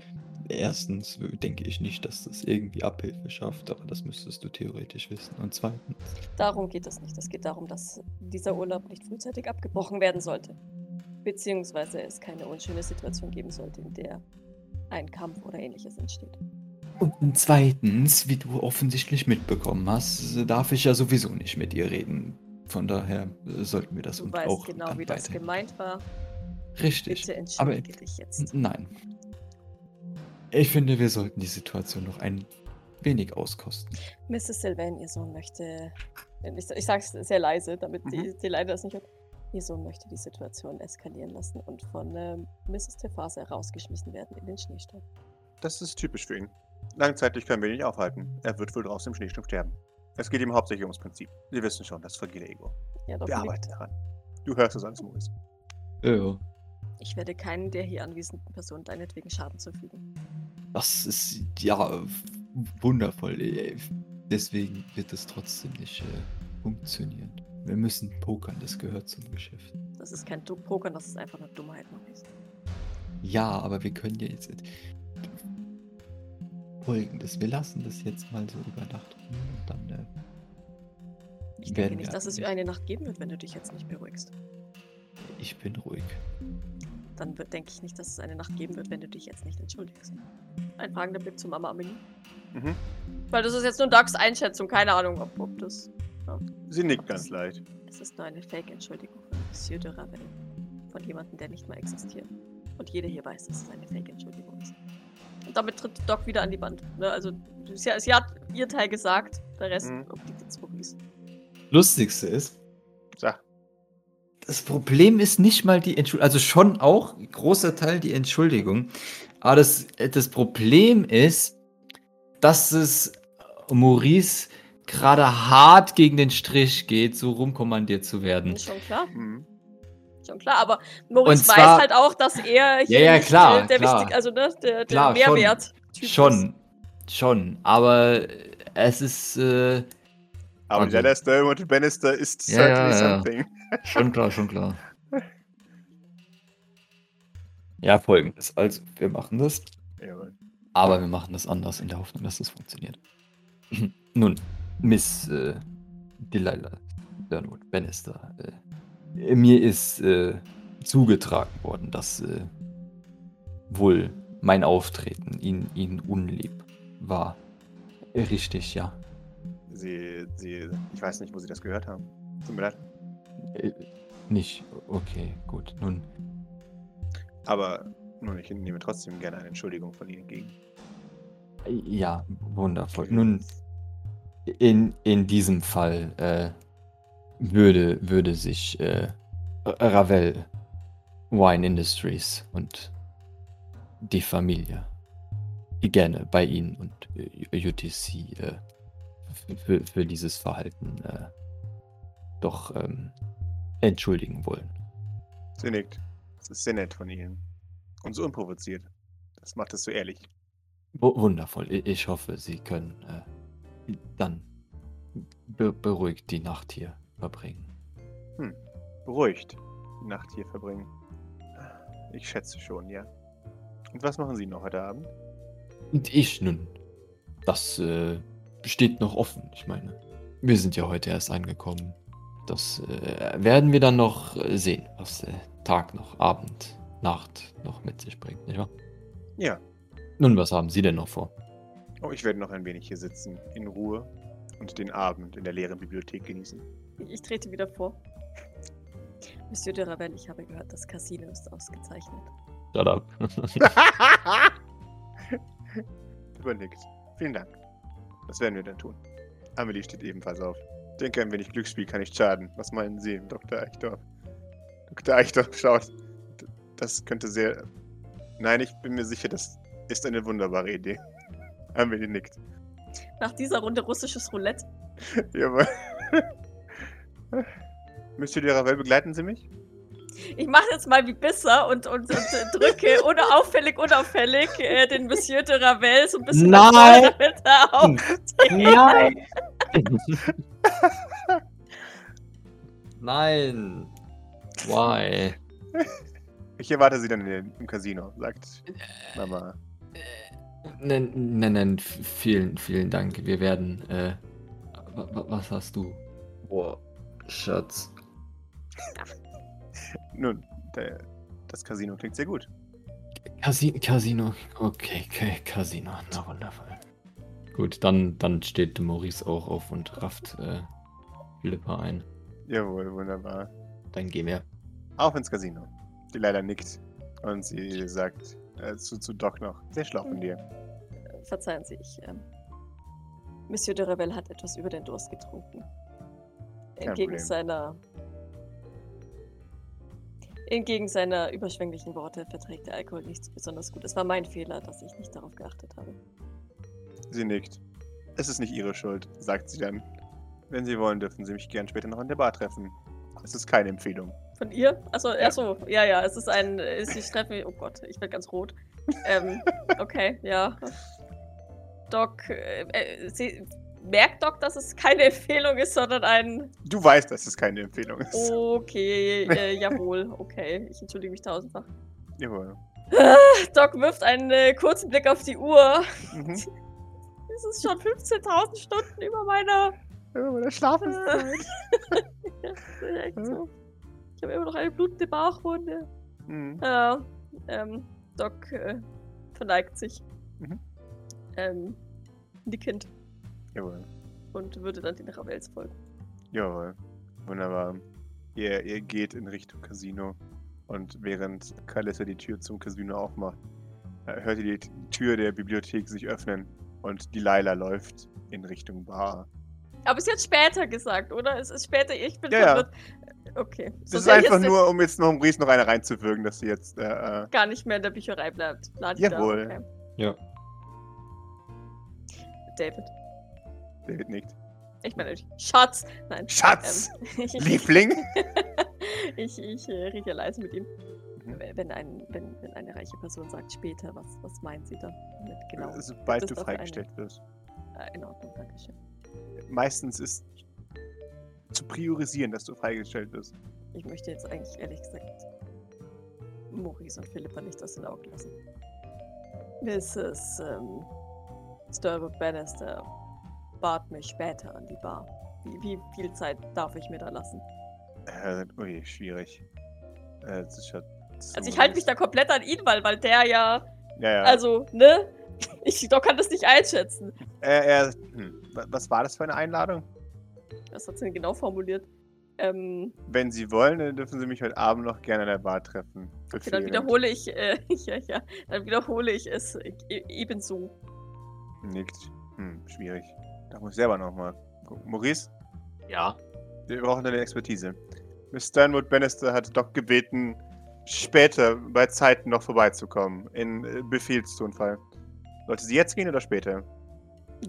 erstens denke ich nicht, dass das irgendwie Abhilfe schafft, aber das müsstest du theoretisch wissen. Und zweitens, Darum geht es nicht. Es geht darum, dass dieser Urlaub nicht frühzeitig abgebrochen werden sollte. Beziehungsweise es keine unschöne Situation geben sollte, in der ein Kampf oder ähnliches entsteht. Und zweitens, wie du offensichtlich mitbekommen hast, darf ich ja sowieso nicht mit ihr reden. Von daher äh, sollten wir das Du uns weißt auch genau, dann wie das gemeint war. Richtig. Bitte aber- entschuldige dich jetzt. Nein. Ich finde, wir sollten die Situation noch ein wenig auskosten. Mrs. Sylvain, ihr Sohn möchte. Ich, ich sage es sehr leise, damit die, Mhm. die Leiter das nicht hört. Ihr Sohn möchte die Situation eskalieren lassen und von ähm, Mrs. Tefase rausgeschmissen werden in den Schneesturm. Das ist typisch für ihn. Langzeitig können wir ihn nicht aufhalten. Er wird wohl draußen im Schneesturm sterben. Es geht ihm hauptsächlich ums Prinzip. Sie wissen schon, das fragile Ego. Ja, doch, Wir arbeiten daran. Du hörst es alles, Maurice. Ja. ich werde keinen der hier anwesenden Personen deinetwegen Schaden zufügen. Das ist ja wundervoll. Deswegen wird es trotzdem nicht äh, funktionieren. Wir müssen pokern, das gehört zum Geschäft. Das ist kein Du- Pokern, das ist einfach nur Dummheit, Maurice. Ja, aber wir können ja jetzt. Folgendes, wir lassen das jetzt mal so über Nacht ruhen und dann. Äh, Ich denke nicht, dass es nicht- eine Nacht geben wird, wenn du dich jetzt nicht beruhigst. Ich bin ruhig. Dann wird, denke ich nicht, dass es eine Nacht geben wird, wenn du dich jetzt nicht entschuldigst. Ein fragender Blick zu Mama Amelie. Mhm. Weil das ist jetzt nur Docs Einschätzung, keine Ahnung, ob, ob das. Sie nickt ganz leicht. Es ist nur eine Fake-Entschuldigung von Monsieur de Ravel. Von jemandem, der nicht mehr existiert. Und jeder hier weiß, dass es eine Fake-Entschuldigung ist. Damit tritt Doc wieder an die Wand. Ne? Also, sie, sie hat ihr Teil gesagt, der Rest Mhm. obliegt jetzt Maurice. Lustigste ist, Sag. das Problem ist nicht mal die Entschuldigung, also schon auch großer Teil die Entschuldigung, aber das, das Problem ist, dass es Maurice gerade hart gegen den Strich geht, so rumkommandiert zu werden. Ist schon klar. Mhm. Schon klar, aber Maurice Und weiß zwar- halt auch, dass er hier ja, nicht, klar, der klar. wichtig, also ne, der, der Klar, schon. Mehrwert. Schon, schon, aber es ist äh, Aber Okay. Lannister und Bannister ist Ja, certainly ja, ja. something. (laughs) schon klar, schon klar. Ja, folgendes. Also, wir machen das. Jawohl. Aber wir machen das anders in der Hoffnung, dass das funktioniert. (clears throat) Nun, Miss äh, Delilah Dernwood Bannister, äh, mir ist äh, zugetragen worden, dass äh, wohl mein Auftreten Ihnen, Ihnen unlieb war. Richtig, ja. Sie, sie, ich weiß nicht, wo Sie das gehört haben. Tut mir leid. Äh, nicht. Okay, gut. Nun, Aber nun, ich nehme trotzdem gerne eine Entschuldigung von Ihnen entgegen. ja, wundervoll. Nun, in, in diesem Fall äh, würde, würde sich äh, Ravel Wine Industries und die Familie gerne bei Ihnen und äh, UTC äh, für, für dieses Verhalten äh, doch ähm, entschuldigen wollen. Sie nickt. Das ist sehr nett von Ihnen. Und so unprovoziert. Das macht es so ehrlich. W wundervoll. Ich hoffe, Sie können äh, dann be beruhigt die Nacht hier verbringen. Beruhigt die Nacht hier verbringen. Ich schätze schon, ja. Und was machen Sie noch heute Abend? Und ich nun, das äh, steht noch offen. Ich meine, wir sind ja heute erst angekommen. Das äh, werden wir dann noch äh, sehen, was äh, Tag noch, Abend, Nacht noch mit sich bringt, nicht wahr? Ja. Nun, was haben Sie denn noch vor? Oh, ich werde noch ein wenig hier sitzen, in Ruhe und den Abend in der leeren Bibliothek genießen. Ich trete wieder vor. Monsieur de Ravel, ich habe gehört, das Casino ist ausgezeichnet. Shut up. (laughs) Übernickt. Vielen Dank. Das werden wir dann tun. Amelie steht ebenfalls auf. Ich denke, ein wenig Glücksspiel kann nicht schaden. Was meinen Sie, Dr. Eichdorf? Dr. Eichdorf schaut. Das könnte sehr. Nein, ich bin mir sicher, das ist eine wunderbare Idee. Amelie nickt. Nach dieser Runde russisches Roulette. Jawohl. (laughs) Monsieur de Ravel, begleiten Sie mich? Ich mache jetzt mal wie Bisser und, und, und äh, drücke (laughs) ohne auffällig, unauffällig äh, den Monsieur de Ravel so ein bisschen Nein! damit er aufsteht. Nein! (laughs) Nein! Why? Ich erwarte sie dann im Casino, sagt Mama. Nein, nein, nein, vielen, vielen Dank. Wir werden, äh, wa- wa- was hast du? Boah, Schatz. (laughs) Nun, der, das Casino klingt sehr gut. Casi Casino. Okay, okay, Casino. Na wundervoll. Gut, dann, dann steht Maurice auch auf und rafft äh, Philippa ein. Jawohl, wunderbar. Dann gehen wir. Auf ins Casino. Die leider nickt. Und sie sagt äh, zu, zu Doc noch, sehr schlau von dir. Verzeihen Sie, ich. Ähm, Monsieur de Revel hat etwas über den Durst getrunken. Kein Entgegen Problem. seiner. Entgegen seiner überschwänglichen Worte verträgt der Alkohol nicht so besonders gut. Es war mein Fehler, dass ich nicht darauf geachtet habe. Sie nickt. Es ist nicht ihre Schuld, sagt sie dann. Wenn Sie wollen, dürfen Sie mich gern später noch in der Bar treffen. Es ist keine Empfehlung. Von ihr? Achso, ja. achso, ja, ja, es ist ein. Ist ich treffe mich. Oh Gott, ich werde ganz rot. ähm, (laughs) okay, ja. Doc, äh, äh, sie, merkt Doc, dass es keine Empfehlung ist, sondern ein. Du weißt, dass es keine Empfehlung ist. Okay, (laughs) äh, jawohl, okay. Ich entschuldige mich tausendfach. Jawohl. (laughs) Doc wirft einen äh, kurzen Blick auf die Uhr. Mhm. Es ist schon 15.000 Stunden über meiner. Bei der Schlafenszeit. Ja, das ist echt so. Ich habe immer noch eine blutende Bauchwunde. Mhm. Ja, ähm, Doc äh, verneigt sich. Mhm. Ähm, nickend Jawohl. und würde dann den Ravels folgen. Jawohl. Wunderbar. Ihr, ihr geht in Richtung Casino. Und während Kalissa die Tür zum Casino aufmacht, äh, hört ihr die Tür der Bibliothek sich öffnen. Und die Laila läuft in Richtung Bar. Aber es ist jetzt später gesagt, oder? Es ist später, ich bin ja. verwirrt. Okay. Das So ist einfach nur, um jetzt noch um Ries noch eine reinzuwirken, dass sie jetzt. Äh, äh, gar nicht mehr in der Bücherei bleibt. Ladida, Jawohl. Okay. Ja. David. David nickt. Ich meine, Schatz. Nein. Schatz! Ähm, (laughs) ich, Liebling! (laughs) ich ich äh, rede ja leise mit ihm. Mhm. Wenn, ein, wenn, wenn eine reiche Person sagt später, was, was meint sie dann? Mit genau. Sobald du freigestellt wirst. Äh, in Ordnung, Dankeschön. Meistens ist zu priorisieren, dass du freigestellt wirst. Ich möchte jetzt eigentlich ehrlich gesagt Maurice und Philippa nicht aus den Augen lassen. Mrs. Ähm, Sturwood Bannister bat mich später an die Bar. Wie, wie viel Zeit darf ich mir da lassen? Äh, ui, schwierig. Äh, das ist ja Also ich halte mich da komplett an ihn, weil, weil der ja, Ja, ja. also, ne? Ich doch kann das nicht einschätzen. er, er, hm, wa- was war das für eine Einladung? Was hat sie denn genau formuliert? Ähm, Wenn Sie wollen, dann dürfen Sie mich heute Abend noch gerne an der Bar treffen. okay, dann wiederhole ich, äh, (laughs) ja, ja, dann wiederhole ich es e ebenso. Nickt. Hm, schwierig. Da muss ich selber nochmal. Maurice, Ja. wir brauchen deine Expertise. Miss Sternwood Bannister hat Doc gebeten, später bei Zeiten noch vorbeizukommen. In äh, Befehlstonfall. Sollte sie jetzt gehen oder später?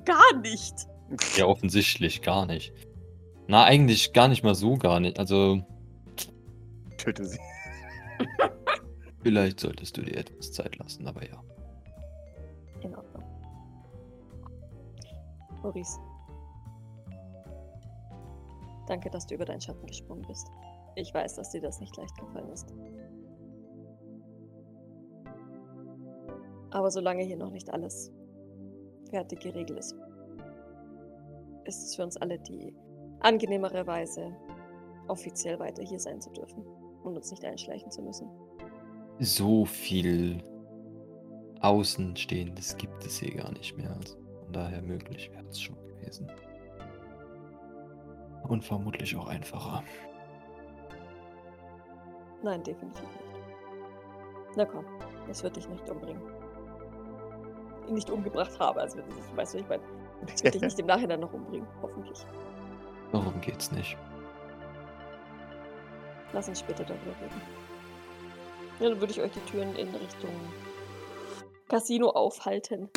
Gar nicht. Ja, offensichtlich gar nicht. Na, eigentlich gar nicht mal so gar nicht. Also, Töte sie. vielleicht solltest du dir etwas Zeit lassen, aber ja. In Ordnung. Maurice. Danke, dass du über deinen Schatten gesprungen bist. Ich weiß, dass dir das nicht leicht gefallen ist. Aber solange hier noch nicht alles fertig geregelt ist, ist es für uns alle die angenehmere Weise, offiziell weiter hier sein zu dürfen und uns nicht einschleichen zu müssen. So viel Außenstehendes gibt es hier gar nicht mehr. Also von daher möglich wäre es schon gewesen. Und vermutlich auch einfacher. Nein, definitiv nicht. Na komm, das wird dich nicht umbringen. Nicht umgebracht habe, also das weißt du, ich meine, das wird dich nicht im Nachhinein noch umbringen, hoffentlich. Darum geht's nicht. Lass uns später darüber reden. Ja, dann würde ich euch die Türen in Richtung Casino aufhalten.